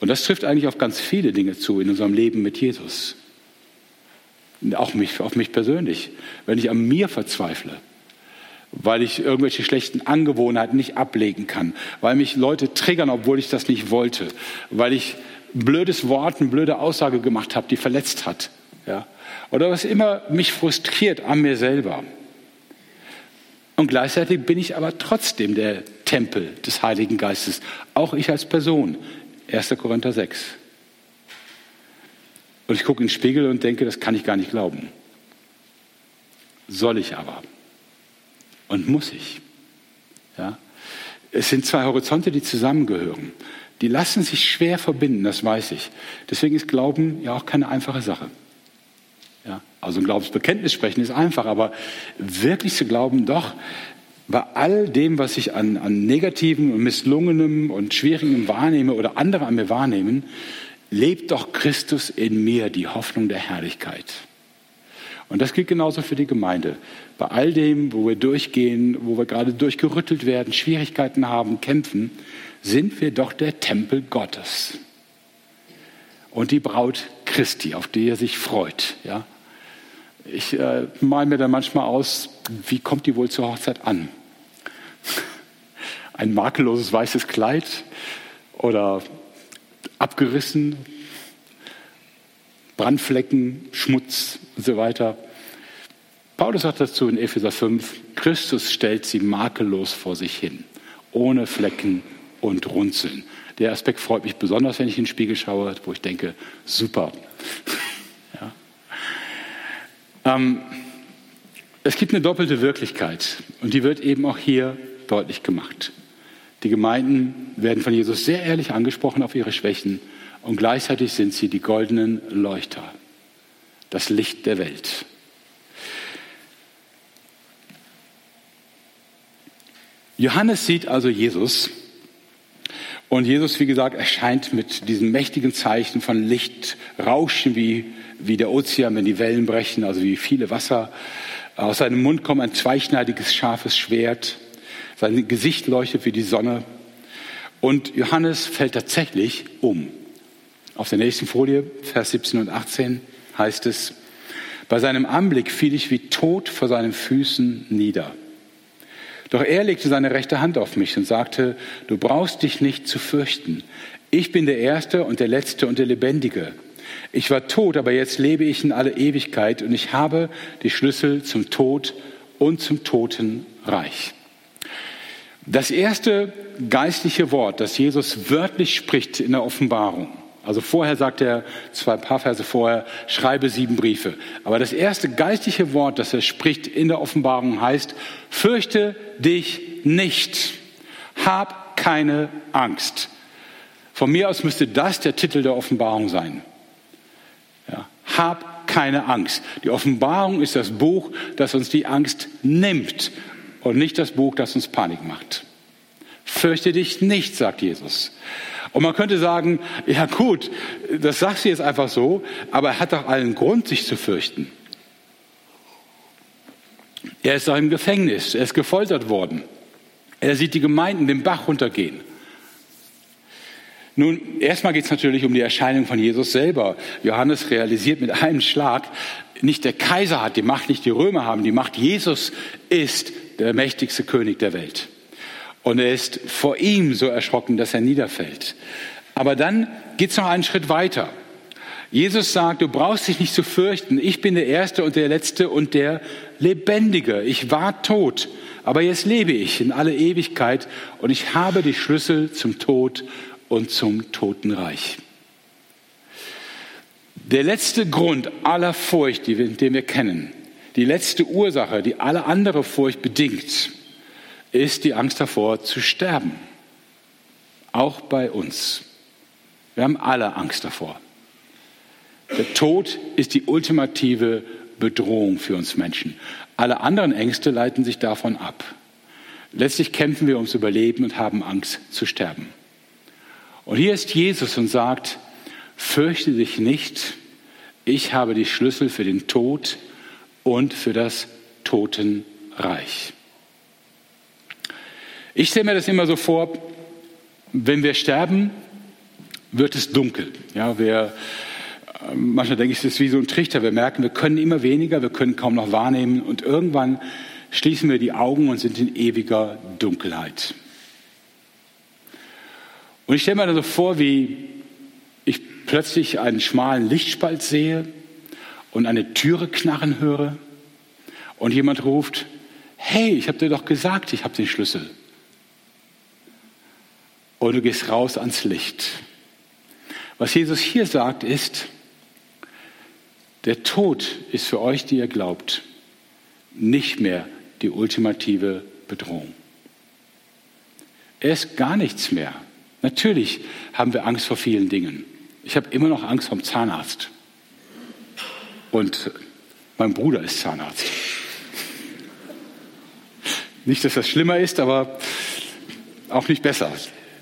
Und das trifft eigentlich auf ganz viele Dinge zu in unserem Leben mit Jesus. Auch mich, auf mich persönlich. Wenn ich an mir verzweifle, weil ich irgendwelche schlechten Angewohnheiten nicht ablegen kann, weil mich Leute triggern, obwohl ich das nicht wollte, weil ich blödes Wort, eine blöde Aussage gemacht habe, die verletzt hat, ja, oder was immer mich frustriert an mir selber. Und gleichzeitig bin ich aber trotzdem der Tempel des Heiligen Geistes, auch ich als Person. 1. Korinther 6. Und ich gucke in den Spiegel und denke, das kann ich gar nicht glauben. Soll ich aber und muss ich. Ja? Es sind zwei Horizonte, die zusammengehören. Die lassen sich schwer verbinden, das weiß ich. Deswegen ist Glauben ja auch keine einfache Sache. Ja? Also ein Glaubensbekenntnis sprechen ist einfach, aber wirklich zu glauben, doch, bei all dem, was ich an, an negativen und misslungenem und schwierigem wahrnehme oder andere an mir wahrnehmen, lebt doch Christus in mir, die Hoffnung der Herrlichkeit. Und das gilt genauso für die Gemeinde. Bei all dem, wo wir durchgehen, wo wir gerade durchgerüttelt werden, Schwierigkeiten haben, kämpfen, sind wir doch der Tempel Gottes. Und die Braut Christi, auf die er sich freut. Ja? Ich äh, male mir dann manchmal aus, wie kommt die wohl zur Hochzeit an? Ein makelloses weißes Kleid oder abgerissen, Brandflecken, Schmutz und so weiter. Paulus sagt dazu in Epheser 5, Christus stellt sie makellos vor sich hin, ohne Flecken und Runzeln. Der Aspekt freut mich besonders, wenn ich in den Spiegel schaue, wo ich denke, super. ja. ähm, es gibt eine doppelte Wirklichkeit und die wird eben auch hier deutlich gemacht. Die Gemeinden werden von Jesus sehr ehrlich angesprochen auf ihre Schwächen und gleichzeitig sind sie die goldenen Leuchter, das Licht der Welt. Johannes sieht also Jesus und Jesus, wie gesagt, erscheint mit diesen mächtigen Zeichen von Licht, Rauschen wie, wie der Ozean, wenn die Wellen brechen, also wie viele Wasser. Aus seinem Mund kommt ein zweischneidiges, scharfes Schwert. Sein Gesicht leuchtet wie die Sonne. Und Johannes fällt tatsächlich um. Auf der nächsten Folie, Vers 17 und 18, heißt es, bei seinem Anblick fiel ich wie tot vor seinen Füßen nieder. Doch er legte seine rechte Hand auf mich und sagte, du brauchst dich nicht zu fürchten. Ich bin der Erste und der Letzte und der Lebendige. Ich war tot, aber jetzt lebe ich in alle Ewigkeit und ich habe die Schlüssel zum Tod und zum Totenreich. Das erste geistliche Wort, das Jesus wörtlich spricht in der Offenbarung, also vorher sagt er, zwei paar Verse vorher, schreibe sieben Briefe. Aber das erste geistliche Wort, das er spricht in der Offenbarung heißt, fürchte dich nicht. Hab keine Angst. Von mir aus müsste das der Titel der Offenbarung sein. Ja, hab keine Angst. Die Offenbarung ist das Buch, das uns die Angst nimmt und nicht das Buch, das uns Panik macht. Fürchte dich nicht, sagt Jesus. Und man könnte sagen, ja gut, das sagst du jetzt einfach so, aber er hat doch allen Grund, sich zu fürchten. Er ist doch im Gefängnis, er ist gefoltert worden. Er sieht die Gemeinden den Bach runtergehen. Nun, erstmal geht es natürlich um die Erscheinung von Jesus selber. Johannes realisiert mit einem Schlag, nicht der Kaiser hat die Macht, nicht die Römer haben die Macht. Jesus ist der mächtigste König der Welt. Und er ist vor ihm so erschrocken, dass er niederfällt. Aber dann geht es noch einen Schritt weiter. Jesus sagt, du brauchst dich nicht zu fürchten. Ich bin der Erste und der Letzte und der Lebendige. Ich war tot, aber jetzt lebe ich in alle Ewigkeit und ich habe die Schlüssel zum Tod und zum Totenreich. Der letzte Grund aller Furcht, den wir kennen, die letzte Ursache, die alle andere Furcht bedingt, ist die Angst davor zu sterben. Auch bei uns. Wir haben alle Angst davor. Der Tod ist die ultimative Bedrohung für uns Menschen. Alle anderen Ängste leiten sich davon ab. Letztlich kämpfen wir ums Überleben und haben Angst zu sterben. Und hier ist Jesus und sagt, fürchte dich nicht, ich habe die Schlüssel für den Tod und für das Totenreich. Ich stelle mir das immer so vor, wenn wir sterben, wird es dunkel. Ja, wir, manchmal denke ich, es ist wie so ein Trichter. Wir merken, wir können immer weniger, wir können kaum noch wahrnehmen und irgendwann schließen wir die Augen und sind in ewiger Dunkelheit. Und ich stelle mir dann so vor, wie ich plötzlich einen schmalen Lichtspalt sehe und eine Türe knarren höre und jemand ruft, hey, ich habe dir doch gesagt, ich habe den Schlüssel. Und du gehst raus ans Licht. Was Jesus hier sagt ist, der Tod ist für euch, die ihr glaubt, nicht mehr die ultimative Bedrohung. Er ist gar nichts mehr. Natürlich haben wir Angst vor vielen Dingen. Ich habe immer noch Angst vom Zahnarzt. Und mein Bruder ist Zahnarzt. Nicht, dass das schlimmer ist, aber auch nicht besser.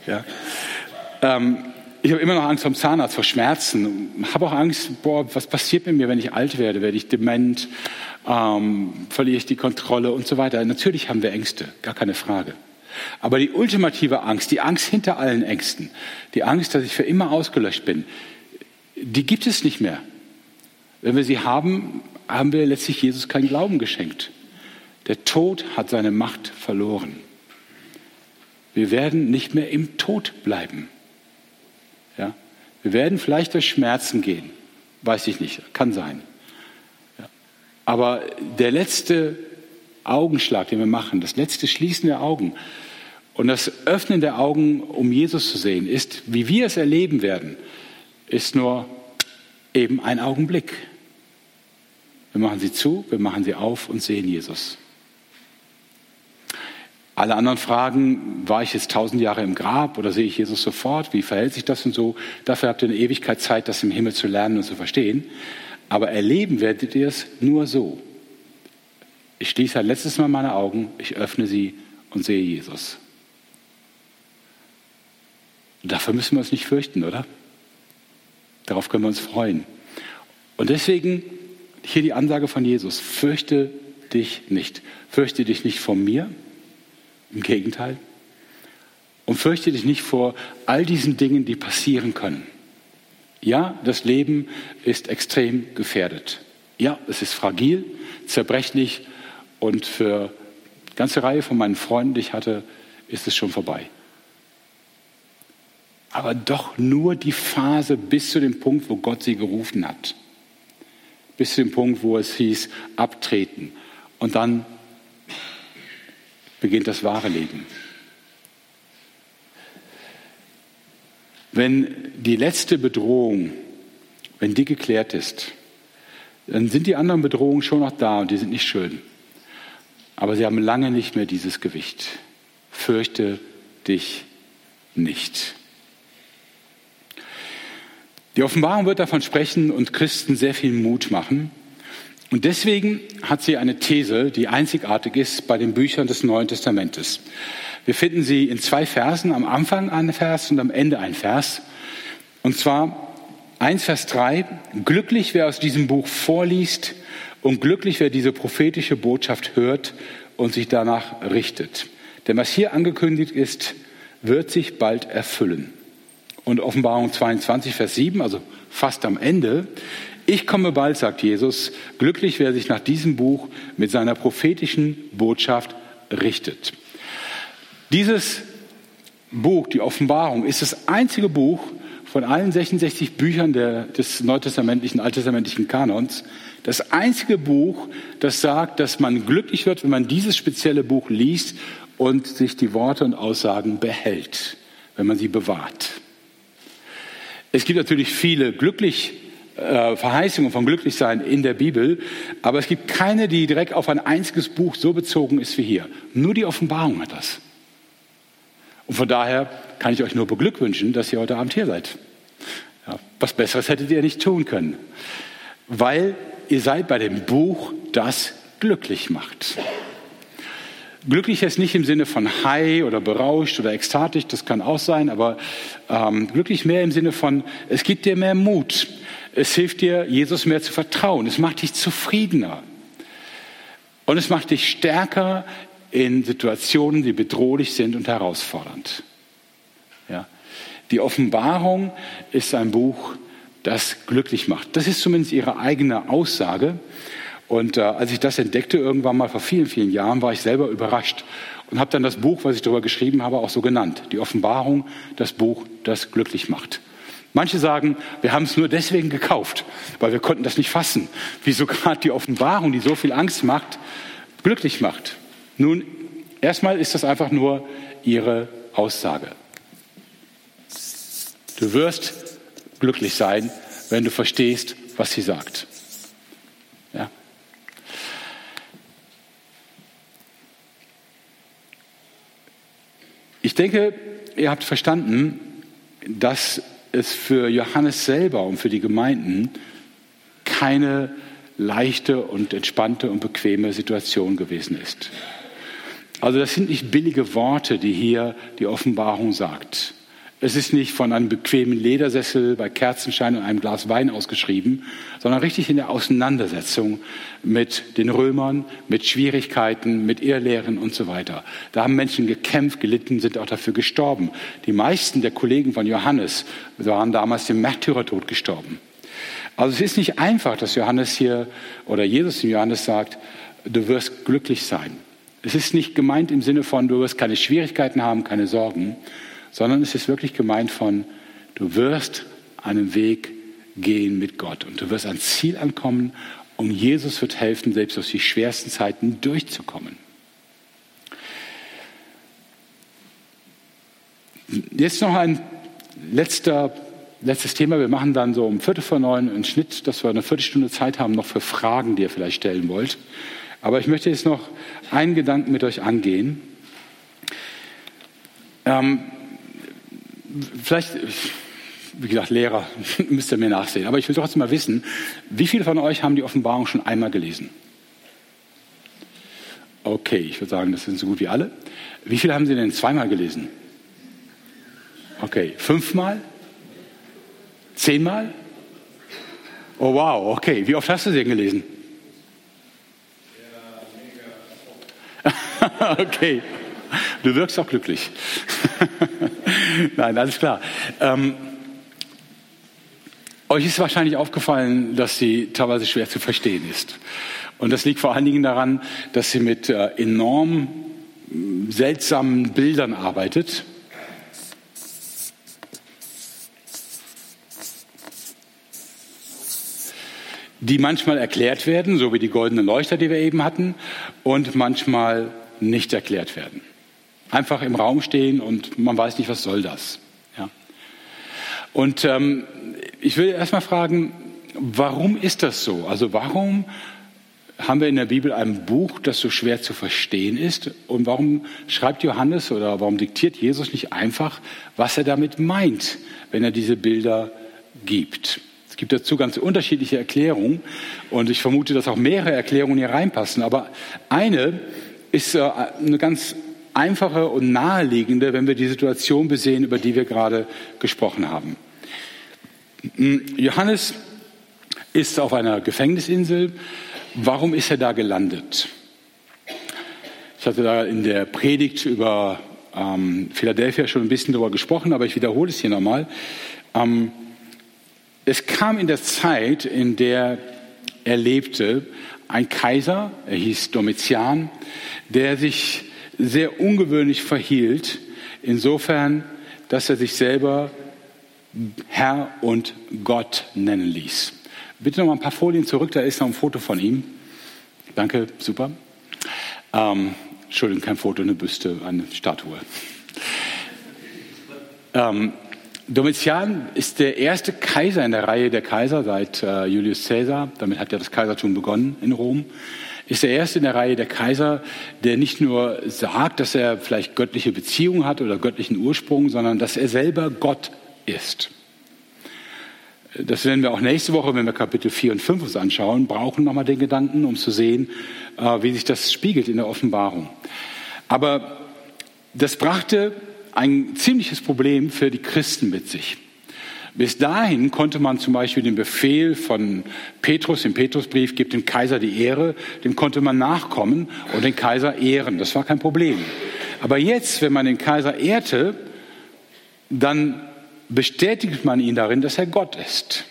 Ja. Ähm, ich habe immer noch Angst vom Zahnarzt, vor Schmerzen. Habe auch Angst, boah, was passiert mit mir, wenn ich alt werde? Werde ich dement? Ähm, verliere ich die Kontrolle und so weiter? Natürlich haben wir Ängste, gar keine Frage. Aber die ultimative Angst, die Angst hinter allen Ängsten, die Angst, dass ich für immer ausgelöscht bin, die gibt es nicht mehr. Wenn wir sie haben, haben wir letztlich Jesus keinen Glauben geschenkt. Der Tod hat seine Macht verloren. Wir werden nicht mehr im Tod bleiben. Ja? Wir werden vielleicht durch Schmerzen gehen. Weiß ich nicht, kann sein. Ja. Aber der letzte Augenschlag, den wir machen, das letzte Schließen der Augen und das Öffnen der Augen, um Jesus zu sehen, ist, wie wir es erleben werden, ist nur eben ein Augenblick. Wir machen sie zu, wir machen sie auf und sehen Jesus. Alle anderen Fragen, war ich jetzt tausend Jahre im Grab oder sehe ich Jesus sofort? Wie verhält sich das und so? Dafür habt ihr eine Ewigkeit Zeit, das im Himmel zu lernen und zu verstehen. Aber erleben werdet ihr es nur so. Ich schließe ein letztes Mal meine Augen, ich öffne sie und sehe Jesus. Dafür müssen wir uns nicht fürchten, oder? Darauf können wir uns freuen. Und deswegen hier die Ansage von Jesus, fürchte dich nicht. Fürchte dich nicht vor mir, im Gegenteil. Und fürchte dich nicht vor all diesen Dingen, die passieren können. Ja, das Leben ist extrem gefährdet. Ja, es ist fragil, zerbrechlich und für eine ganze Reihe von meinen Freunden, die ich hatte, ist es schon vorbei. Aber doch nur die Phase bis zu dem Punkt, wo Gott sie gerufen hat. Bis zu dem Punkt, wo es hieß, abtreten. Und dann beginnt das wahre Leben. Wenn die letzte Bedrohung, wenn die geklärt ist, dann sind die anderen Bedrohungen schon noch da und die sind nicht schön. Aber sie haben lange nicht mehr dieses Gewicht. Fürchte dich nicht. Die Offenbarung wird davon sprechen und Christen sehr viel Mut machen. Und deswegen hat sie eine These, die einzigartig ist bei den Büchern des Neuen Testamentes. Wir finden sie in zwei Versen, am Anfang ein Vers und am Ende ein Vers. Und zwar 1 Vers 3, glücklich wer aus diesem Buch vorliest und glücklich wer diese prophetische Botschaft hört und sich danach richtet. Denn was hier angekündigt ist, wird sich bald erfüllen. Und Offenbarung 22, Vers 7, also fast am Ende, ich komme bald, sagt Jesus, glücklich wer sich nach diesem Buch mit seiner prophetischen Botschaft richtet. Dieses Buch, die Offenbarung, ist das einzige Buch, von allen 66 Büchern der, des neutestamentlichen, alttestamentlichen Kanons das einzige Buch, das sagt, dass man glücklich wird, wenn man dieses spezielle Buch liest und sich die Worte und Aussagen behält, wenn man sie bewahrt. Es gibt natürlich viele glücklich äh, Verheißungen von Glücklichsein in der Bibel, aber es gibt keine, die direkt auf ein einziges Buch so bezogen ist wie hier. Nur die Offenbarung hat das. Und von daher kann ich euch nur beglückwünschen, dass ihr heute Abend hier seid. Ja, was Besseres hättet ihr nicht tun können, weil ihr seid bei dem Buch, das glücklich macht. Glücklich ist nicht im Sinne von high oder berauscht oder ekstatisch, das kann auch sein, aber ähm, glücklich mehr im Sinne von, es gibt dir mehr Mut, es hilft dir, Jesus mehr zu vertrauen, es macht dich zufriedener und es macht dich stärker in Situationen, die bedrohlich sind und herausfordernd. Ja. Die Offenbarung ist ein Buch, das glücklich macht. Das ist zumindest ihre eigene Aussage. Und äh, als ich das entdeckte, irgendwann mal vor vielen, vielen Jahren, war ich selber überrascht und habe dann das Buch, was ich darüber geschrieben habe, auch so genannt. Die Offenbarung, das Buch, das glücklich macht. Manche sagen, wir haben es nur deswegen gekauft, weil wir konnten das nicht fassen. Wieso gerade die Offenbarung, die so viel Angst macht, glücklich macht. Nun, erstmal ist das einfach nur ihre Aussage. Du wirst glücklich sein, wenn du verstehst, was sie sagt. Ja. Ich denke, ihr habt verstanden, dass es für Johannes selber und für die Gemeinden keine leichte und entspannte und bequeme Situation gewesen ist. Also das sind nicht billige Worte, die hier die Offenbarung sagt. Es ist nicht von einem bequemen Ledersessel bei Kerzenschein und einem Glas Wein ausgeschrieben, sondern richtig in der Auseinandersetzung mit den Römern, mit Schwierigkeiten, mit Irrlehren und so weiter. Da haben Menschen gekämpft, gelitten, sind auch dafür gestorben. Die meisten der Kollegen von Johannes waren damals dem Märtyrertod gestorben. Also es ist nicht einfach, dass Johannes hier oder Jesus dem Johannes sagt, du wirst glücklich sein. Es ist nicht gemeint im Sinne von, du wirst keine Schwierigkeiten haben, keine Sorgen, sondern es ist wirklich gemeint von, du wirst einen Weg gehen mit Gott und du wirst ans Ziel ankommen und Jesus wird helfen, selbst aus die schwersten Zeiten durchzukommen. Jetzt noch ein letzter, letztes Thema. Wir machen dann so um Viertel vor neun einen Schnitt, dass wir eine Viertelstunde Zeit haben noch für Fragen, die ihr vielleicht stellen wollt. Aber ich möchte jetzt noch einen Gedanken mit euch angehen. Ähm, vielleicht, wie gesagt, Lehrer, müsst ihr mir nachsehen. Aber ich will trotzdem mal wissen, wie viele von euch haben die Offenbarung schon einmal gelesen? Okay, ich würde sagen, das sind so gut wie alle. Wie viele haben sie denn zweimal gelesen? Okay, fünfmal? Zehnmal? Oh wow, okay. Wie oft hast du sie denn gelesen? okay. Du wirkst auch glücklich. Nein, alles klar. Ähm, euch ist wahrscheinlich aufgefallen, dass sie teilweise schwer zu verstehen ist. Und das liegt vor allen Dingen daran, dass sie mit äh, enorm seltsamen Bildern arbeitet. die manchmal erklärt werden, so wie die goldenen Leuchter, die wir eben hatten, und manchmal nicht erklärt werden einfach im Raum stehen und man weiß nicht, was soll das. Ja. Und ähm, ich will erstmal fragen, warum ist das so? Also warum haben wir in der Bibel ein Buch, das so schwer zu verstehen ist? Und warum schreibt Johannes oder warum diktiert Jesus nicht einfach, was er damit meint, wenn er diese Bilder gibt? Es gibt dazu ganz unterschiedliche Erklärungen und ich vermute, dass auch mehrere Erklärungen hier reinpassen. Aber eine ist äh, eine ganz einfache und naheliegende, wenn wir die Situation besehen, über die wir gerade gesprochen haben. Johannes ist auf einer Gefängnisinsel. Warum ist er da gelandet? Ich hatte da in der Predigt über ähm, Philadelphia schon ein bisschen darüber gesprochen, aber ich wiederhole es hier nochmal. Ähm, es kam in der Zeit, in der er lebte, ein Kaiser, er hieß Domitian, der sich sehr ungewöhnlich verhielt, insofern, dass er sich selber Herr und Gott nennen ließ. Bitte noch mal ein paar Folien zurück, da ist noch ein Foto von ihm. Danke, super. Ähm, Entschuldigung, kein Foto, eine Büste, eine Statue. Ähm, Domitian ist der erste Kaiser in der Reihe der Kaiser seit äh, Julius Caesar. Damit hat ja das Kaisertum begonnen in Rom. Ist der erste in der Reihe der Kaiser, der nicht nur sagt, dass er vielleicht göttliche Beziehungen hat oder göttlichen Ursprung, sondern dass er selber Gott ist. Das werden wir auch nächste Woche, wenn wir Kapitel 4 und 5 uns anschauen, brauchen nochmal den Gedanken, um zu sehen, äh, wie sich das spiegelt in der Offenbarung. Aber das brachte ein ziemliches Problem für die Christen mit sich. Bis dahin konnte man zum Beispiel den Befehl von Petrus, im Petrusbrief, gibt dem Kaiser die Ehre, dem konnte man nachkommen und den Kaiser ehren. Das war kein Problem. Aber jetzt, wenn man den Kaiser ehrte, dann bestätigt man ihn darin, dass er Gott ist.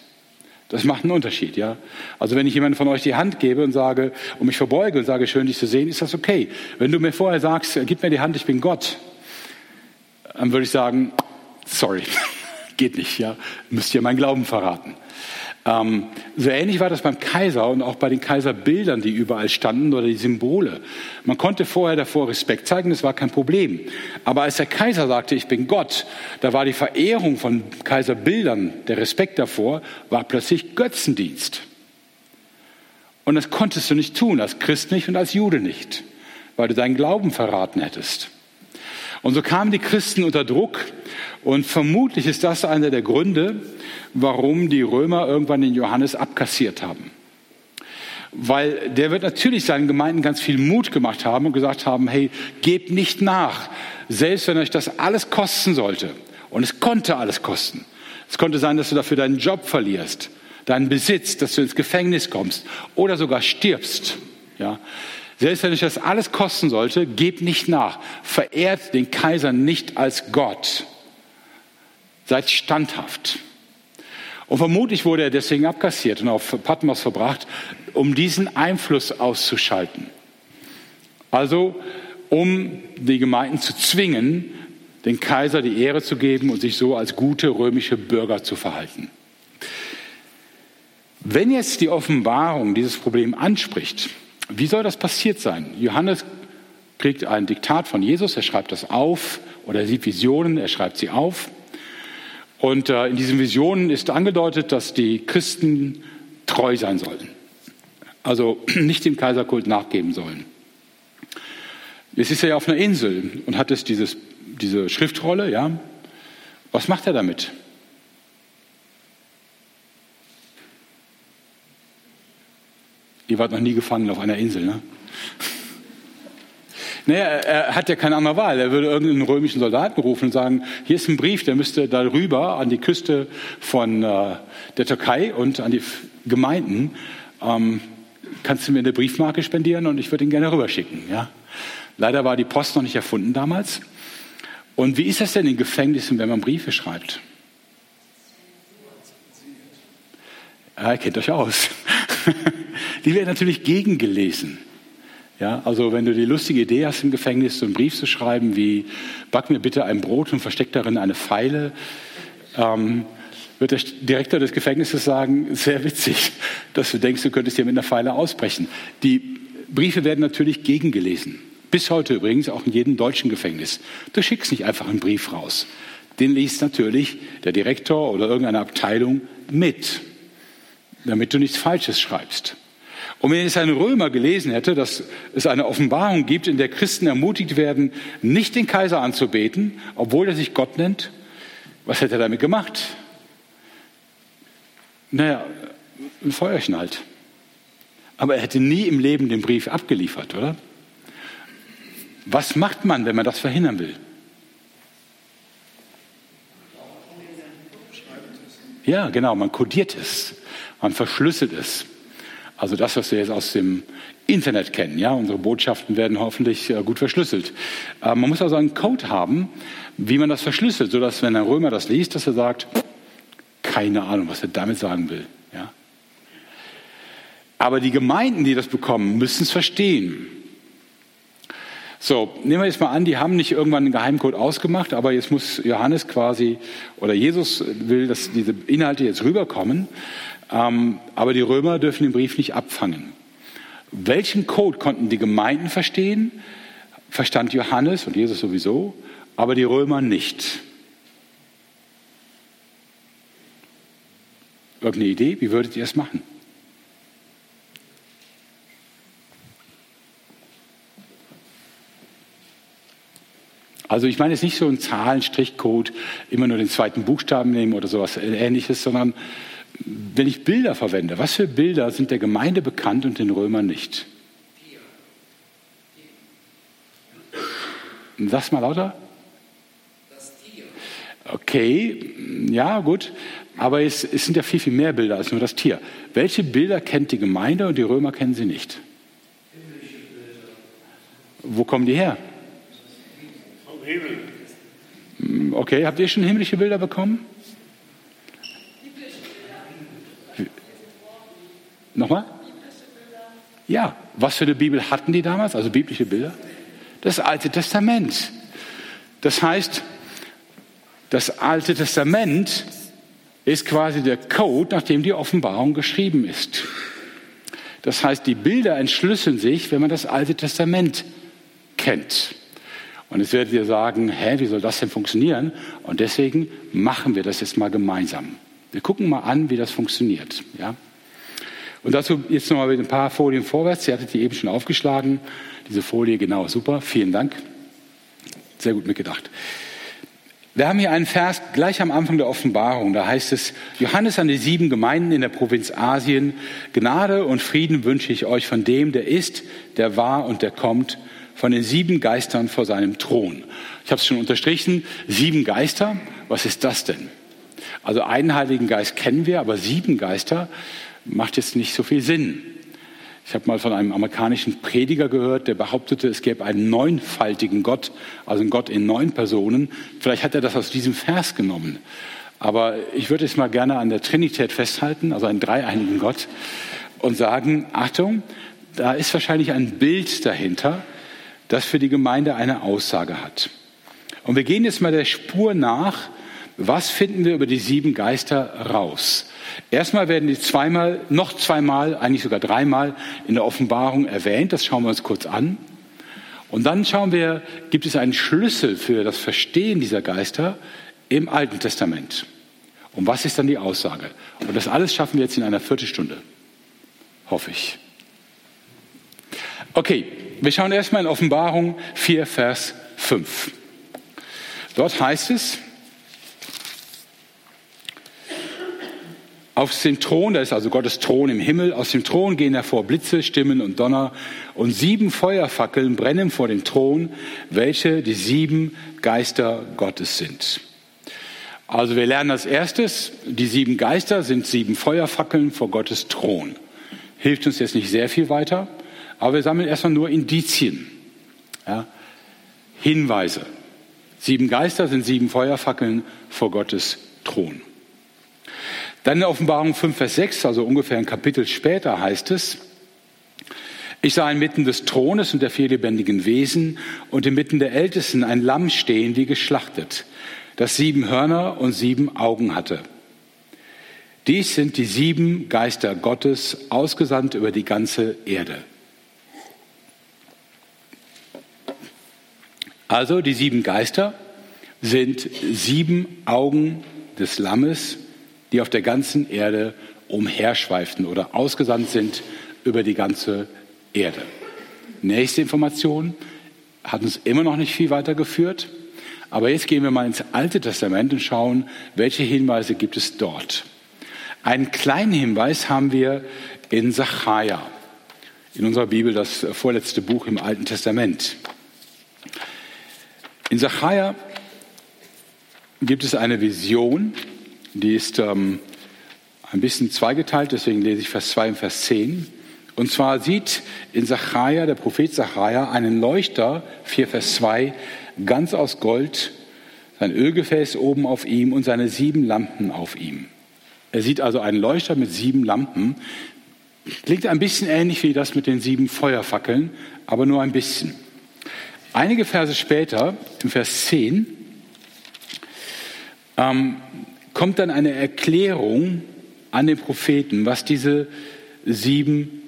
Das macht einen Unterschied, ja. Also wenn ich jemandem von euch die Hand gebe und sage und mich verbeuge und sage, schön dich zu sehen, ist das okay. Wenn du mir vorher sagst, gib mir die Hand, ich bin Gott, dann würde ich sagen, sorry, geht nicht, ja, müsst ihr meinen Glauben verraten. Ähm, so ähnlich war das beim Kaiser und auch bei den Kaiserbildern, die überall standen oder die Symbole. Man konnte vorher davor Respekt zeigen, das war kein Problem. Aber als der Kaiser sagte, ich bin Gott, da war die Verehrung von Kaiserbildern, der Respekt davor, war plötzlich Götzendienst. Und das konntest du nicht tun, als Christ nicht und als Jude nicht, weil du deinen Glauben verraten hättest. Und so kamen die Christen unter Druck und vermutlich ist das einer der Gründe, warum die Römer irgendwann den Johannes abkassiert haben. Weil der wird natürlich seinen Gemeinden ganz viel Mut gemacht haben und gesagt haben, hey, gebt nicht nach, selbst wenn euch das alles kosten sollte. Und es konnte alles kosten. Es konnte sein, dass du dafür deinen Job verlierst, deinen Besitz, dass du ins Gefängnis kommst oder sogar stirbst. Ja, selbst wenn euch das alles kosten sollte, gebt nicht nach. Verehrt den Kaiser nicht als Gott. Seid standhaft. Und vermutlich wurde er deswegen abkassiert und auf Patmos verbracht, um diesen Einfluss auszuschalten. Also, um die Gemeinden zu zwingen, den Kaiser die Ehre zu geben und sich so als gute römische Bürger zu verhalten. Wenn jetzt die Offenbarung dieses Problem anspricht, wie soll das passiert sein? Johannes kriegt ein Diktat von Jesus, er schreibt das auf oder er sieht Visionen, er schreibt sie auf. Und äh, in diesen Visionen ist angedeutet, dass die Christen treu sein sollen. Also nicht dem Kaiserkult nachgeben sollen. Jetzt ist er ja auf einer Insel und hat es dieses, diese Schriftrolle, ja. Was macht er damit? Ihr wart noch nie gefangen auf einer Insel, ne? Naja, er hat ja keine andere Wahl. Er würde irgendeinen römischen Soldaten rufen und sagen, hier ist ein Brief, der müsste da rüber an die Küste von äh, der Türkei und an die Gemeinden. Ähm, kannst du mir eine Briefmarke spendieren und ich würde ihn gerne rüberschicken. Ja? Leider war die Post noch nicht erfunden damals. Und wie ist das denn in Gefängnissen, wenn man Briefe schreibt? Ja, ihr kennt euch aus. die werden natürlich gegengelesen. Ja, also wenn du die lustige Idee hast, im Gefängnis so einen Brief zu schreiben wie, back mir bitte ein Brot und versteck darin eine Pfeile, ähm, wird der Direktor des Gefängnisses sagen, sehr witzig, dass du denkst, du könntest hier mit einer Pfeile ausbrechen. Die Briefe werden natürlich gegengelesen. Bis heute übrigens, auch in jedem deutschen Gefängnis. Du schickst nicht einfach einen Brief raus. Den liest natürlich der Direktor oder irgendeine Abteilung mit damit du nichts Falsches schreibst. Und wenn jetzt ein Römer gelesen hätte, dass es eine Offenbarung gibt, in der Christen ermutigt werden, nicht den Kaiser anzubeten, obwohl er sich Gott nennt, was hätte er damit gemacht? Naja, ein Feuerchen halt. Aber er hätte nie im Leben den Brief abgeliefert, oder? Was macht man, wenn man das verhindern will? Ja, genau, man kodiert es. Man verschlüsselt es. Also das, was wir jetzt aus dem Internet kennen. Ja, unsere Botschaften werden hoffentlich äh, gut verschlüsselt. man muss also einen Code haben, wie man das verschlüsselt, sodass, wenn ein Römer das liest, dass er sagt, keine Ahnung, was er damit sagen will. Ja? Aber die Gemeinden, die das bekommen, müssen es verstehen. So, nehmen wir jetzt mal an, die haben nicht irgendwann einen Geheimcode ausgemacht, aber jetzt muss Johannes quasi oder Jesus will, dass diese Inhalte jetzt rüberkommen. Ähm, aber die Römer dürfen den Brief nicht abfangen. Welchen Code konnten die Gemeinden verstehen? Verstand Johannes und Jesus sowieso, aber die Römer nicht. Irgendeine Idee? Wie würdet ihr es machen? Also ich meine jetzt nicht so einen Zahlenstrichcode, immer nur den zweiten Buchstaben nehmen oder sowas ähnliches, sondern wenn ich Bilder verwende, was für Bilder sind der Gemeinde bekannt und den Römern nicht? Sag's mal lauter. Das Tier. Okay, ja, gut. Aber es, es, sind ja viel, viel mehr Bilder als nur das Tier. Welche Bilder kennt die Gemeinde und die Römer kennen sie nicht? Himmlische Bilder. Wo kommen die her? Vom Himmel. Hm, okay, habt ihr schon himmlische Bilder bekommen? Nochmal? Ja, was für eine Bibel hatten die damals? Also biblische Bilder? Das Alte Testament. Das heißt, das Alte Testament ist quasi der Code, nach dem die Offenbarung geschrieben ist. Das heißt, die Bilder entschlüsseln sich, wenn man das Alte Testament kennt. Und jetzt werdet ihr sagen, hä, wie soll das denn funktionieren? Und deswegen machen wir das jetzt mal gemeinsam. Wir gucken mal an, wie das funktioniert. Ja? Und dazu jetzt nochmal mit ein paar Folien vorwärts. Sie hattet die eben schon aufgeschlagen. Diese Folie, genau, super. Vielen Dank. Sehr gut mitgedacht. Wir haben hier einen Vers gleich am Anfang der Offenbarung. Da heißt es, Johannes an die sieben Gemeinden in der Provinz Asien, Gnade und Frieden wünsche ich euch von dem, der ist, der war und der kommt, von den sieben Geistern vor seinem Thron. Ich habe es schon unterstrichen, sieben Geister, was ist das denn? Also einen Heiligen Geist kennen wir, aber sieben Geister, macht jetzt nicht so viel Sinn. Ich habe mal von einem amerikanischen Prediger gehört, der behauptete, es gäbe einen neunfaltigen Gott, also einen Gott in neun Personen. Vielleicht hat er das aus diesem Vers genommen. Aber ich würde es mal gerne an der Trinität festhalten, also einen dreieinigen Gott, und sagen, Achtung, da ist wahrscheinlich ein Bild dahinter, das für die Gemeinde eine Aussage hat. Und wir gehen jetzt mal der Spur nach, was finden wir über die sieben Geister raus? Erstmal werden die zweimal, noch zweimal, eigentlich sogar dreimal in der Offenbarung erwähnt. Das schauen wir uns kurz an. Und dann schauen wir, gibt es einen Schlüssel für das Verstehen dieser Geister im Alten Testament? Und was ist dann die Aussage? Und das alles schaffen wir jetzt in einer Viertelstunde. Hoffe ich. Okay, wir schauen erstmal in Offenbarung 4, Vers 5. Dort heißt es, Auf dem Thron, da ist also Gottes Thron im Himmel, aus dem Thron gehen hervor Blitze, Stimmen und Donner und sieben Feuerfackeln brennen vor dem Thron, welche die sieben Geister Gottes sind. Also wir lernen als erstes, die sieben Geister sind sieben Feuerfackeln vor Gottes Thron. Hilft uns jetzt nicht sehr viel weiter, aber wir sammeln erstmal nur Indizien, ja, Hinweise. Sieben Geister sind sieben Feuerfackeln vor Gottes Thron. Dann in Offenbarung 5, Vers 6, also ungefähr ein Kapitel später, heißt es, ich sah inmitten des Thrones und der vier lebendigen Wesen und inmitten der Ältesten ein Lamm stehen wie geschlachtet, das sieben Hörner und sieben Augen hatte. Dies sind die sieben Geister Gottes, ausgesandt über die ganze Erde. Also die sieben Geister sind sieben Augen des Lammes, die auf der ganzen Erde umherschweiften oder ausgesandt sind über die ganze Erde. Nächste Information hat uns immer noch nicht viel weitergeführt. Aber jetzt gehen wir mal ins Alte Testament und schauen, welche Hinweise gibt es dort. Einen kleinen Hinweis haben wir in Sacharja, in unserer Bibel das vorletzte Buch im Alten Testament. In Sacharja gibt es eine Vision, die ist ähm, ein bisschen zweigeteilt, deswegen lese ich Vers 2 und Vers 10. Und zwar sieht in Sacharja, der Prophet Sacharja, einen Leuchter, 4 Vers 2, ganz aus Gold, sein Ölgefäß oben auf ihm und seine sieben Lampen auf ihm. Er sieht also einen Leuchter mit sieben Lampen. Klingt ein bisschen ähnlich wie das mit den sieben Feuerfackeln, aber nur ein bisschen. Einige Verse später, im Vers 10, ähm, kommt dann eine Erklärung an den Propheten, was diese sieben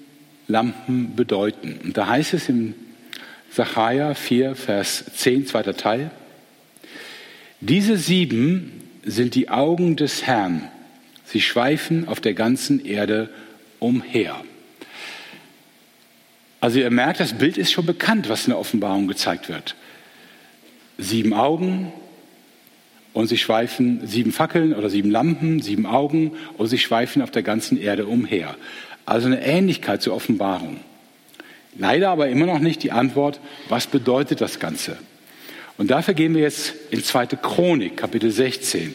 Lampen bedeuten. Und da heißt es im Sacharja 4, Vers 10, zweiter Teil, diese sieben sind die Augen des Herrn. Sie schweifen auf der ganzen Erde umher. Also ihr merkt, das Bild ist schon bekannt, was in der Offenbarung gezeigt wird. Sieben Augen und sie schweifen sieben Fackeln oder sieben Lampen, sieben Augen und sie schweifen auf der ganzen Erde umher. Also eine Ähnlichkeit zur Offenbarung. Leider aber immer noch nicht die Antwort, was bedeutet das Ganze? Und dafür gehen wir jetzt in 2. Chronik, Kapitel 16.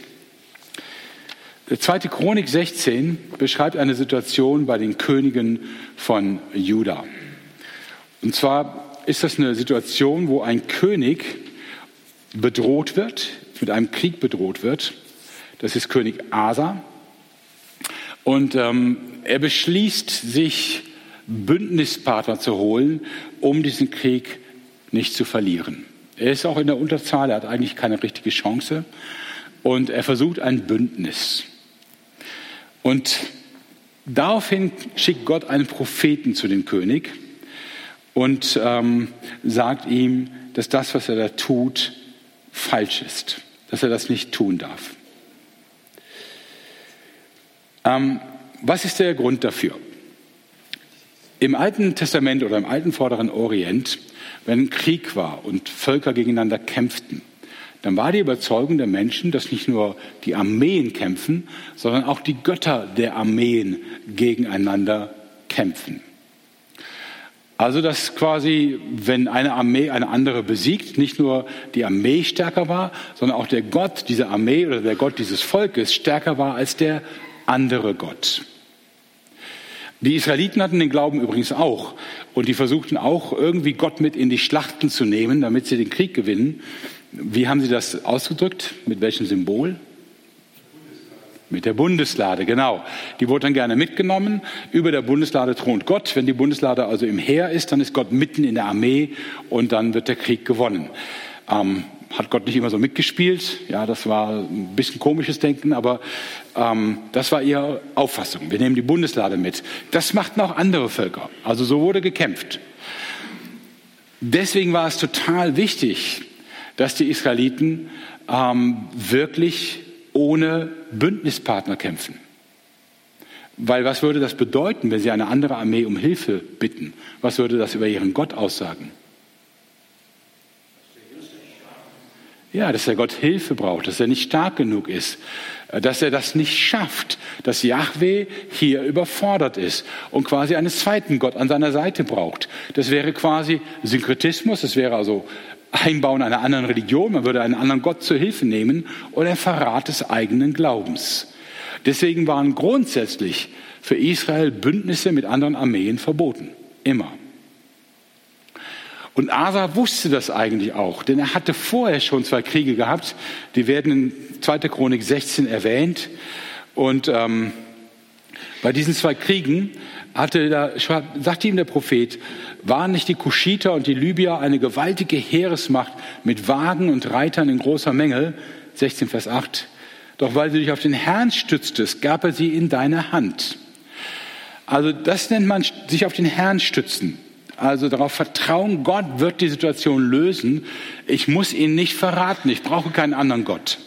2. Chronik 16 beschreibt eine Situation bei den Königen von Juda. Und zwar ist das eine Situation, wo ein König bedroht wird, mit einem Krieg bedroht wird. Das ist König Asa. Und ähm, er beschließt, sich Bündnispartner zu holen, um diesen Krieg nicht zu verlieren. Er ist auch in der Unterzahl, er hat eigentlich keine richtige Chance. Und er versucht ein Bündnis. Und daraufhin schickt Gott einen Propheten zu dem König und ähm, sagt ihm, dass das, was er da tut, falsch ist, dass er das nicht tun darf. Ähm, was ist der Grund dafür? Im Alten Testament oder im alten Vorderen Orient, wenn Krieg war und Völker gegeneinander kämpften, dann war die Überzeugung der Menschen, dass nicht nur die Armeen kämpfen, sondern auch die Götter der Armeen gegeneinander kämpfen. Also dass quasi, wenn eine Armee eine andere besiegt, nicht nur die Armee stärker war, sondern auch der Gott dieser Armee oder der Gott dieses Volkes stärker war als der andere Gott. Die Israeliten hatten den Glauben übrigens auch und die versuchten auch irgendwie Gott mit in die Schlachten zu nehmen, damit sie den Krieg gewinnen. Wie haben sie das ausgedrückt? Mit welchem Symbol? Mit der Bundeslade, genau. Die wurde dann gerne mitgenommen. Über der Bundeslade thront Gott. Wenn die Bundeslade also im Heer ist, dann ist Gott mitten in der Armee und dann wird der Krieg gewonnen. Ähm, hat Gott nicht immer so mitgespielt. Ja, das war ein bisschen komisches Denken, aber ähm, das war ihre Auffassung. Wir nehmen die Bundeslade mit. Das machten auch andere Völker. Also so wurde gekämpft. Deswegen war es total wichtig, dass die Israeliten ähm, wirklich ohne Bündnispartner kämpfen. Weil was würde das bedeuten, wenn sie eine andere Armee um Hilfe bitten? Was würde das über ihren Gott aussagen? Ja, dass der Gott Hilfe braucht, dass er nicht stark genug ist, dass er das nicht schafft, dass Yahweh hier überfordert ist und quasi einen zweiten Gott an seiner Seite braucht. Das wäre quasi Synkretismus, das wäre also Einbauen einer anderen Religion, man würde einen anderen Gott zur Hilfe nehmen oder Verrat des eigenen Glaubens. Deswegen waren grundsätzlich für Israel Bündnisse mit anderen Armeen verboten. Immer. Und Asa wusste das eigentlich auch, denn er hatte vorher schon zwei Kriege gehabt. Die werden in 2. Chronik 16 erwähnt. Und ähm, bei diesen zwei Kriegen hatte da, sagte ihm der Prophet, waren nicht die Kuschiter und die Libyer eine gewaltige Heeresmacht mit Wagen und Reitern in großer Menge? 16 Vers 8. Doch weil du dich auf den Herrn stütztest, gab er sie in deine Hand. Also das nennt man sich auf den Herrn stützen. Also darauf vertrauen, Gott wird die Situation lösen. Ich muss ihn nicht verraten. Ich brauche keinen anderen Gott.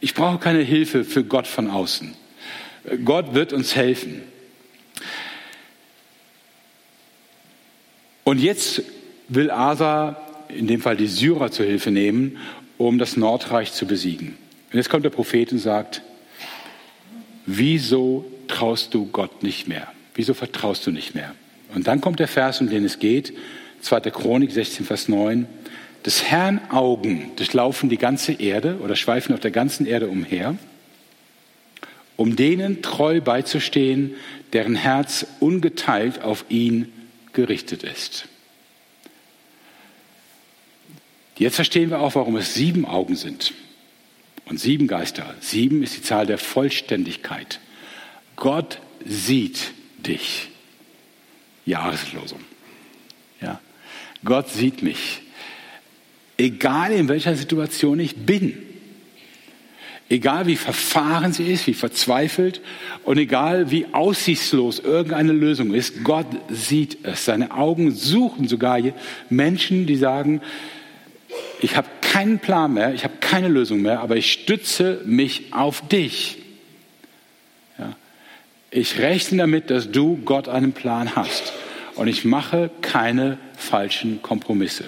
Ich brauche keine Hilfe für Gott von außen. Gott wird uns helfen. Und jetzt will Asa in dem Fall die Syrer zur Hilfe nehmen, um das Nordreich zu besiegen. Und jetzt kommt der Prophet und sagt, wieso traust du Gott nicht mehr? Wieso vertraust du nicht mehr? Und dann kommt der Vers, um den es geht, 2. Chronik 16, Vers 9. Des Herrn Augen durchlaufen die ganze Erde oder schweifen auf der ganzen Erde umher, um denen treu beizustehen, deren Herz ungeteilt auf ihn gerichtet ist. Jetzt verstehen wir auch, warum es sieben Augen sind und sieben Geister. Sieben ist die Zahl der Vollständigkeit. Gott sieht dich. Jahreslosung. Ja. Gott sieht mich. Egal in welcher Situation ich bin. Egal wie verfahren sie ist, wie verzweifelt und egal wie aussichtslos irgendeine Lösung ist, Gott sieht es. Seine Augen suchen sogar Menschen, die sagen, ich habe keinen Plan mehr, ich habe keine Lösung mehr, aber ich stütze mich auf dich. Ja. Ich rechne damit, dass du Gott einen Plan hast und ich mache keine falschen Kompromisse.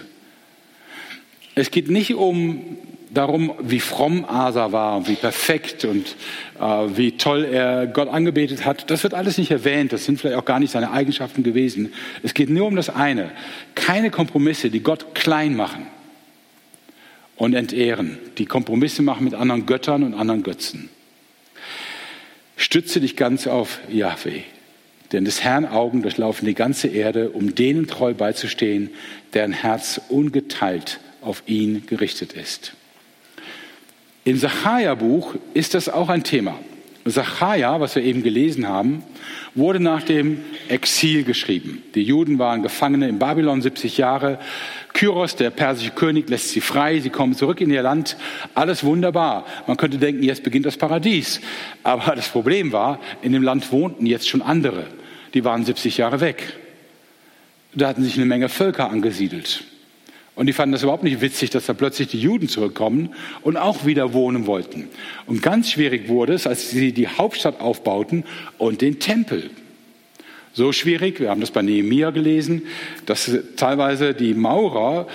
Es geht nicht um darum, wie fromm Asa war, wie perfekt und äh, wie toll er Gott angebetet hat. Das wird alles nicht erwähnt. Das sind vielleicht auch gar nicht seine Eigenschaften gewesen. Es geht nur um das eine. Keine Kompromisse, die Gott klein machen und entehren, die Kompromisse machen mit anderen Göttern und anderen Götzen. Stütze dich ganz auf Yahweh. Denn des Herrn Augen durchlaufen die ganze Erde, um denen treu beizustehen, deren Herz ungeteilt auf ihn gerichtet ist. Im Sacharja-Buch ist das auch ein Thema. Sacharja, was wir eben gelesen haben, wurde nach dem Exil geschrieben. Die Juden waren Gefangene in Babylon 70 Jahre. Kyros, der persische König, lässt sie frei. Sie kommen zurück in ihr Land. Alles wunderbar. Man könnte denken, jetzt beginnt das Paradies. Aber das Problem war, in dem Land wohnten jetzt schon andere. Die waren 70 Jahre weg. Da hatten sich eine Menge Völker angesiedelt. Und die fanden das überhaupt nicht witzig, dass da plötzlich die Juden zurückkommen und auch wieder wohnen wollten. Und ganz schwierig wurde es, als sie die Hauptstadt aufbauten und den Tempel. So schwierig, wir haben das bei Nehemiah gelesen, dass teilweise die Maurer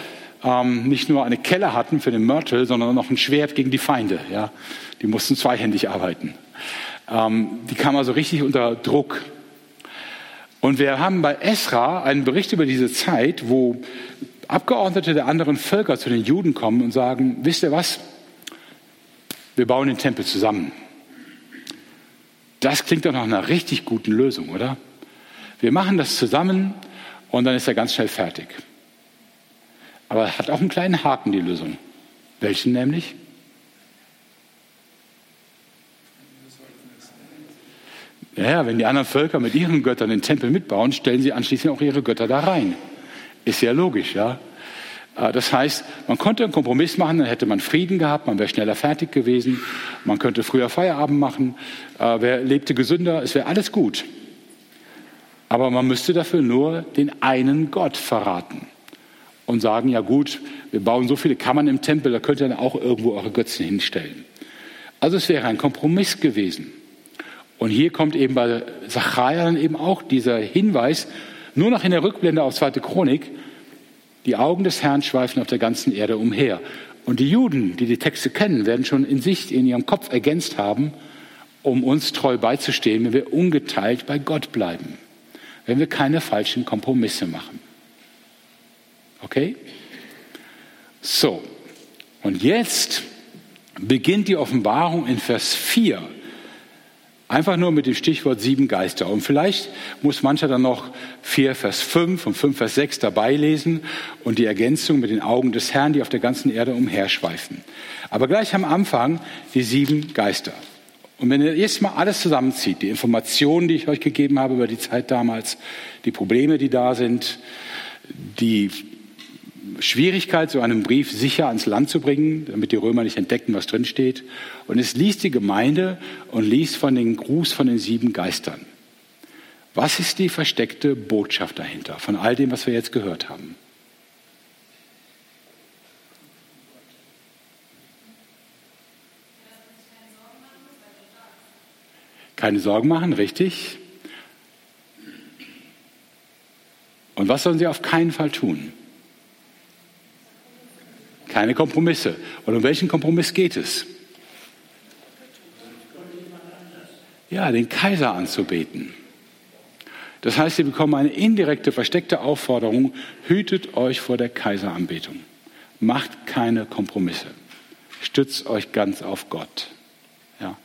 ähm, nicht nur eine Kelle hatten für den Mörtel, sondern noch ein Schwert gegen die Feinde. Ja? Die mussten zweihändig arbeiten. Ähm, die kamen also richtig unter Druck. Und wir haben bei Esra einen Bericht über diese Zeit, wo Abgeordnete der anderen Völker zu den Juden kommen und sagen, wisst ihr was? Wir bauen den Tempel zusammen. Das klingt doch nach einer richtig guten Lösung, oder? Wir machen das zusammen und dann ist er ganz schnell fertig. Aber er hat auch einen kleinen Haken, die Lösung. Welchen nämlich? Ja, wenn die anderen Völker mit ihren Göttern den Tempel mitbauen, stellen sie anschließend auch ihre Götter da rein. Ist ja logisch, ja. Äh, das heißt, man konnte einen Kompromiss machen, dann hätte man Frieden gehabt, man wäre schneller fertig gewesen, man könnte früher Feierabend machen, äh, wer lebte gesünder, es wäre alles gut. Aber man müsste dafür nur den einen Gott verraten und sagen, ja gut, wir bauen so viele Kammern im Tempel, da könnt ihr dann auch irgendwo eure Götzen hinstellen. Also es wäre ein Kompromiss gewesen. Und hier kommt eben bei Zachariah dann eben auch dieser Hinweis, nur noch in der Rückblende auf zweite Chronik, die Augen des Herrn schweifen auf der ganzen Erde umher. Und die Juden, die die Texte kennen, werden schon in sich, in ihrem Kopf ergänzt haben, um uns treu beizustehen, wenn wir ungeteilt bei Gott bleiben, wenn wir keine falschen Kompromisse machen. Okay? So, und jetzt beginnt die Offenbarung in Vers 4 Einfach nur mit dem Stichwort sieben Geister. Und vielleicht muss mancher dann noch 4 Vers 5 und 5 Vers 6 dabei lesen und die Ergänzung mit den Augen des Herrn, die auf der ganzen Erde umherschweifen. Aber gleich am Anfang die sieben Geister. Und wenn ihr jetzt mal alles zusammenzieht, die Informationen, die ich euch gegeben habe über die Zeit damals, die Probleme, die da sind, die Schwierigkeit, so einen Brief sicher ans Land zu bringen, damit die Römer nicht entdecken, was drin steht. Und es liest die Gemeinde und liest von den Gruß von den sieben Geistern. Was ist die versteckte Botschaft dahinter von all dem, was wir jetzt gehört haben? Keine Sorgen machen, richtig. Und was sollen sie auf keinen Fall tun? Keine Kompromisse. Und um welchen Kompromiss geht es? Ja, den Kaiser anzubeten. Das heißt, Sie bekommen eine indirekte, versteckte Aufforderung, hütet euch vor der Kaiseranbetung. Macht keine Kompromisse. Stützt euch ganz auf Gott. Ja.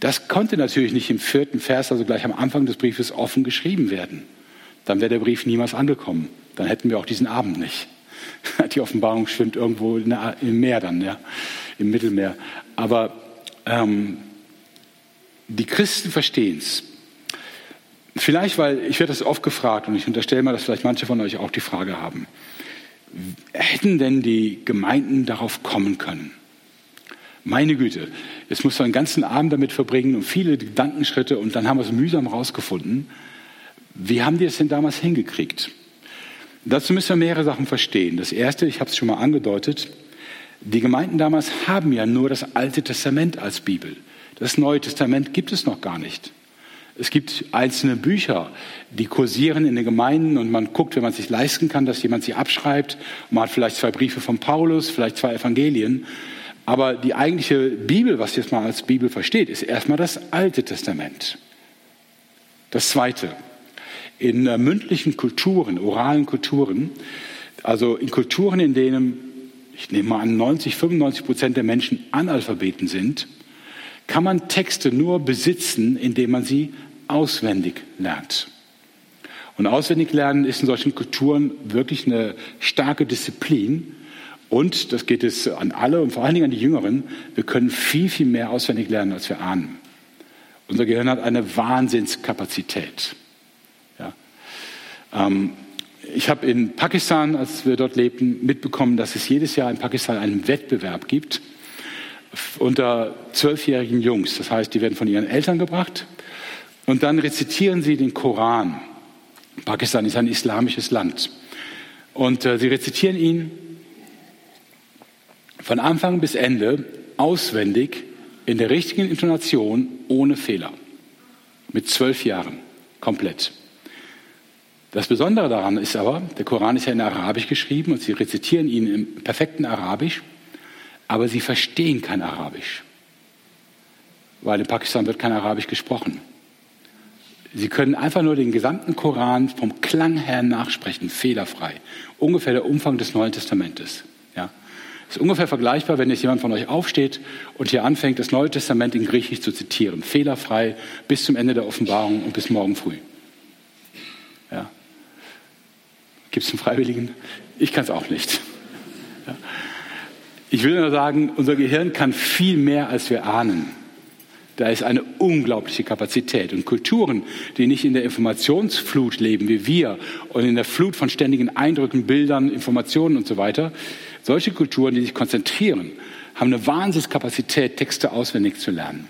Das konnte natürlich nicht im vierten Vers, also gleich am Anfang des Briefes, offen geschrieben werden. Dann wäre der Brief niemals angekommen. Dann hätten wir auch diesen Abend nicht. Die Offenbarung schwimmt irgendwo im Meer dann, ja, im Mittelmeer. Aber ähm, die Christen verstehen es. Vielleicht, weil ich werde das oft gefragt und ich unterstelle mal, dass vielleicht manche von euch auch die Frage haben. hätten denn die Gemeinden darauf kommen können? Meine Güte, jetzt musst du einen ganzen Abend damit verbringen und viele Gedankenschritte und dann haben wir es mühsam rausgefunden. Wie haben die es denn damals hingekriegt? Dazu müssen wir mehrere Sachen verstehen. Das erste, ich habe es schon mal angedeutet, die Gemeinden damals haben ja nur das Alte Testament als Bibel. Das Neue Testament gibt es noch gar nicht. Es gibt einzelne Bücher, die kursieren in den Gemeinden und man guckt, wenn man es sich leisten kann, dass jemand sie abschreibt. Man hat vielleicht zwei Briefe von Paulus, vielleicht zwei Evangelien. Aber die eigentliche Bibel, was jetzt mal als Bibel versteht, ist erstmal das Alte Testament. Das Zweite, in äh, mündlichen Kulturen, oralen Kulturen, also in Kulturen, in denen, ich nehme mal an, 90, 95 Prozent der Menschen Analphabeten sind, kann man Texte nur besitzen, indem man sie auswendig lernt. Und auswendig lernen ist in solchen Kulturen wirklich eine starke Disziplin. Und das geht es an alle und vor allen Dingen an die Jüngeren. Wir können viel, viel mehr auswendig lernen, als wir ahnen. Unser Gehirn hat eine Wahnsinnskapazität. Ähm, ich habe in Pakistan, als wir dort lebten, mitbekommen, dass es jedes Jahr in Pakistan einen Wettbewerb gibt unter zwölfjährigen Jungs. Das heißt, die werden von ihren Eltern gebracht und dann rezitieren sie den Koran. Pakistan ist ein islamisches Land. Und äh, sie rezitieren ihn von Anfang bis Ende auswendig in der richtigen Intonation ohne Fehler. Mit zwölf Jahren komplett. Das Besondere daran ist aber, der Koran ist ja in Arabisch geschrieben und sie rezitieren ihn im perfekten Arabisch, aber sie verstehen kein Arabisch, weil in Pakistan wird kein Arabisch gesprochen. Sie können einfach nur den gesamten Koran vom Klang her nachsprechen, fehlerfrei. Ungefähr der Umfang des Neuen Testamentes. Ja. Ist ungefähr vergleichbar, wenn jetzt jemand von euch aufsteht und hier anfängt, das Neue Testament in Griechisch zu zitieren. Fehlerfrei bis zum Ende der Offenbarung und bis morgen früh. Ja. Gibt es einen Freiwilligen? Ich kann es auch nicht. Ja. Ich will nur sagen, unser Gehirn kann viel mehr, als wir ahnen. Da ist eine unglaubliche Kapazität. Und Kulturen, die nicht in der Informationsflut leben wie wir und in der Flut von ständigen Eindrücken, Bildern, Informationen und so weiter, solche Kulturen, die sich konzentrieren, haben eine Wahnsinnskapazität, Texte auswendig zu lernen.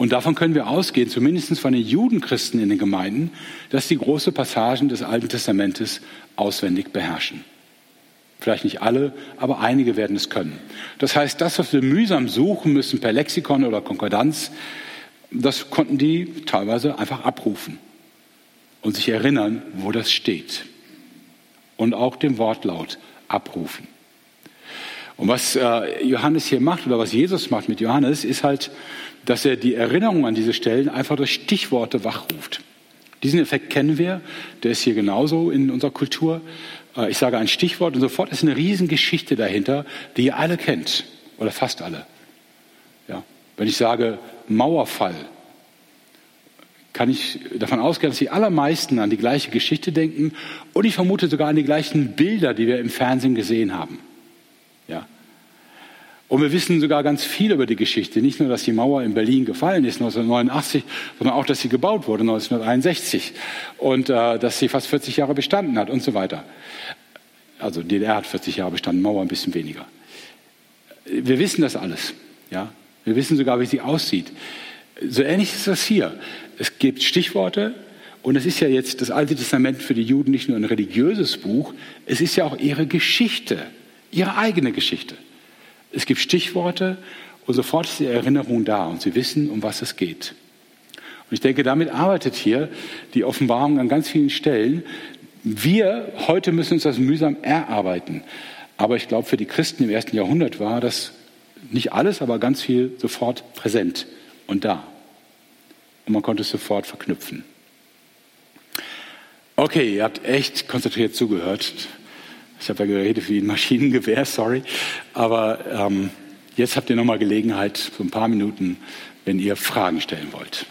Und davon können wir ausgehen, zumindest von den Judenchristen in den Gemeinden, dass die große Passagen des Alten Testamentes auswendig beherrschen. Vielleicht nicht alle, aber einige werden es können. Das heißt, das, was wir mühsam suchen müssen per Lexikon oder Konkordanz, das konnten die teilweise einfach abrufen und sich erinnern, wo das steht. Und auch den Wortlaut abrufen. Und was äh, Johannes hier macht oder was Jesus macht mit Johannes, ist halt, dass er die Erinnerung an diese Stellen einfach durch Stichworte wachruft. Diesen Effekt kennen wir, der ist hier genauso in unserer Kultur. Äh, ich sage ein Stichwort und sofort ist eine Riesengeschichte dahinter, die ihr alle kennt oder fast alle. Ja. Wenn ich sage Mauerfall, kann ich davon ausgehen, dass die allermeisten an die gleiche Geschichte denken und ich vermute sogar an die gleichen Bilder, die wir im Fernsehen gesehen haben. Ja. Und wir wissen sogar ganz viel über die Geschichte. Nicht nur, dass die Mauer in Berlin gefallen ist 1989, sondern auch, dass sie gebaut wurde 1961 und äh, dass sie fast 40 Jahre bestanden hat und so weiter. Also DDR hat 40 Jahre bestanden, Mauer ein bisschen weniger. Wir wissen das alles. Ja? Wir wissen sogar, wie sie aussieht. So ähnlich ist das hier. Es gibt Stichworte und es ist ja jetzt das Alte Testament für die Juden nicht nur ein religiöses Buch, es ist ja auch ihre Geschichte, ihre eigene Geschichte. Es gibt Stichworte und sofort ist die Erinnerung da und sie wissen, um was es geht. Und ich denke, damit arbeitet hier die Offenbarung an ganz vielen Stellen. Wir heute müssen uns das mühsam erarbeiten. Aber ich glaube, für die Christen im ersten Jahrhundert war das nicht alles, aber ganz viel sofort präsent und da. Und man konnte es sofort verknüpfen. Okay, ihr habt echt konzentriert zugehört. Ich habe ja geredet wie ein Maschinengewehr, sorry. Aber ähm, jetzt habt ihr nochmal Gelegenheit, so ein paar Minuten, wenn ihr Fragen stellen wollt.